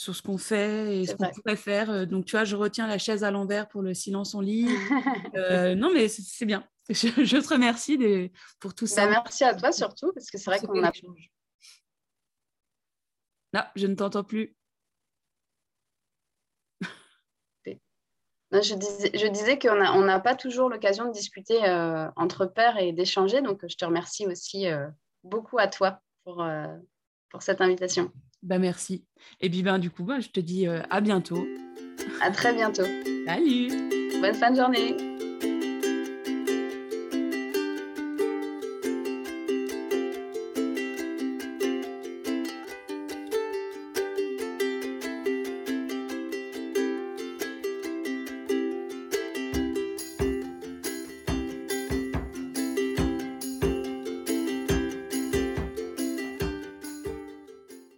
[SPEAKER 1] sur ce qu'on fait et ce qu'on pourrait faire. Euh, donc, tu vois, je retiens la chaise à l'envers pour le silence en lit. non, mais c'est bien. Je, te remercie pour tout ça.
[SPEAKER 2] Bah, merci à toi surtout, parce que c'est vrai qu'on a...
[SPEAKER 1] Non, je ne t'entends plus.
[SPEAKER 2] je disais, je disais qu'on n'a on pas toujours l'occasion de discuter entre pairs et d'échanger, donc je te remercie aussi beaucoup à toi pour, euh, pour cette invitation.
[SPEAKER 1] Bah, merci. Et puis ben, du coup, bah, je te dis euh, à bientôt.
[SPEAKER 2] À très bientôt.
[SPEAKER 1] Salut.
[SPEAKER 2] Bonne fin de journée.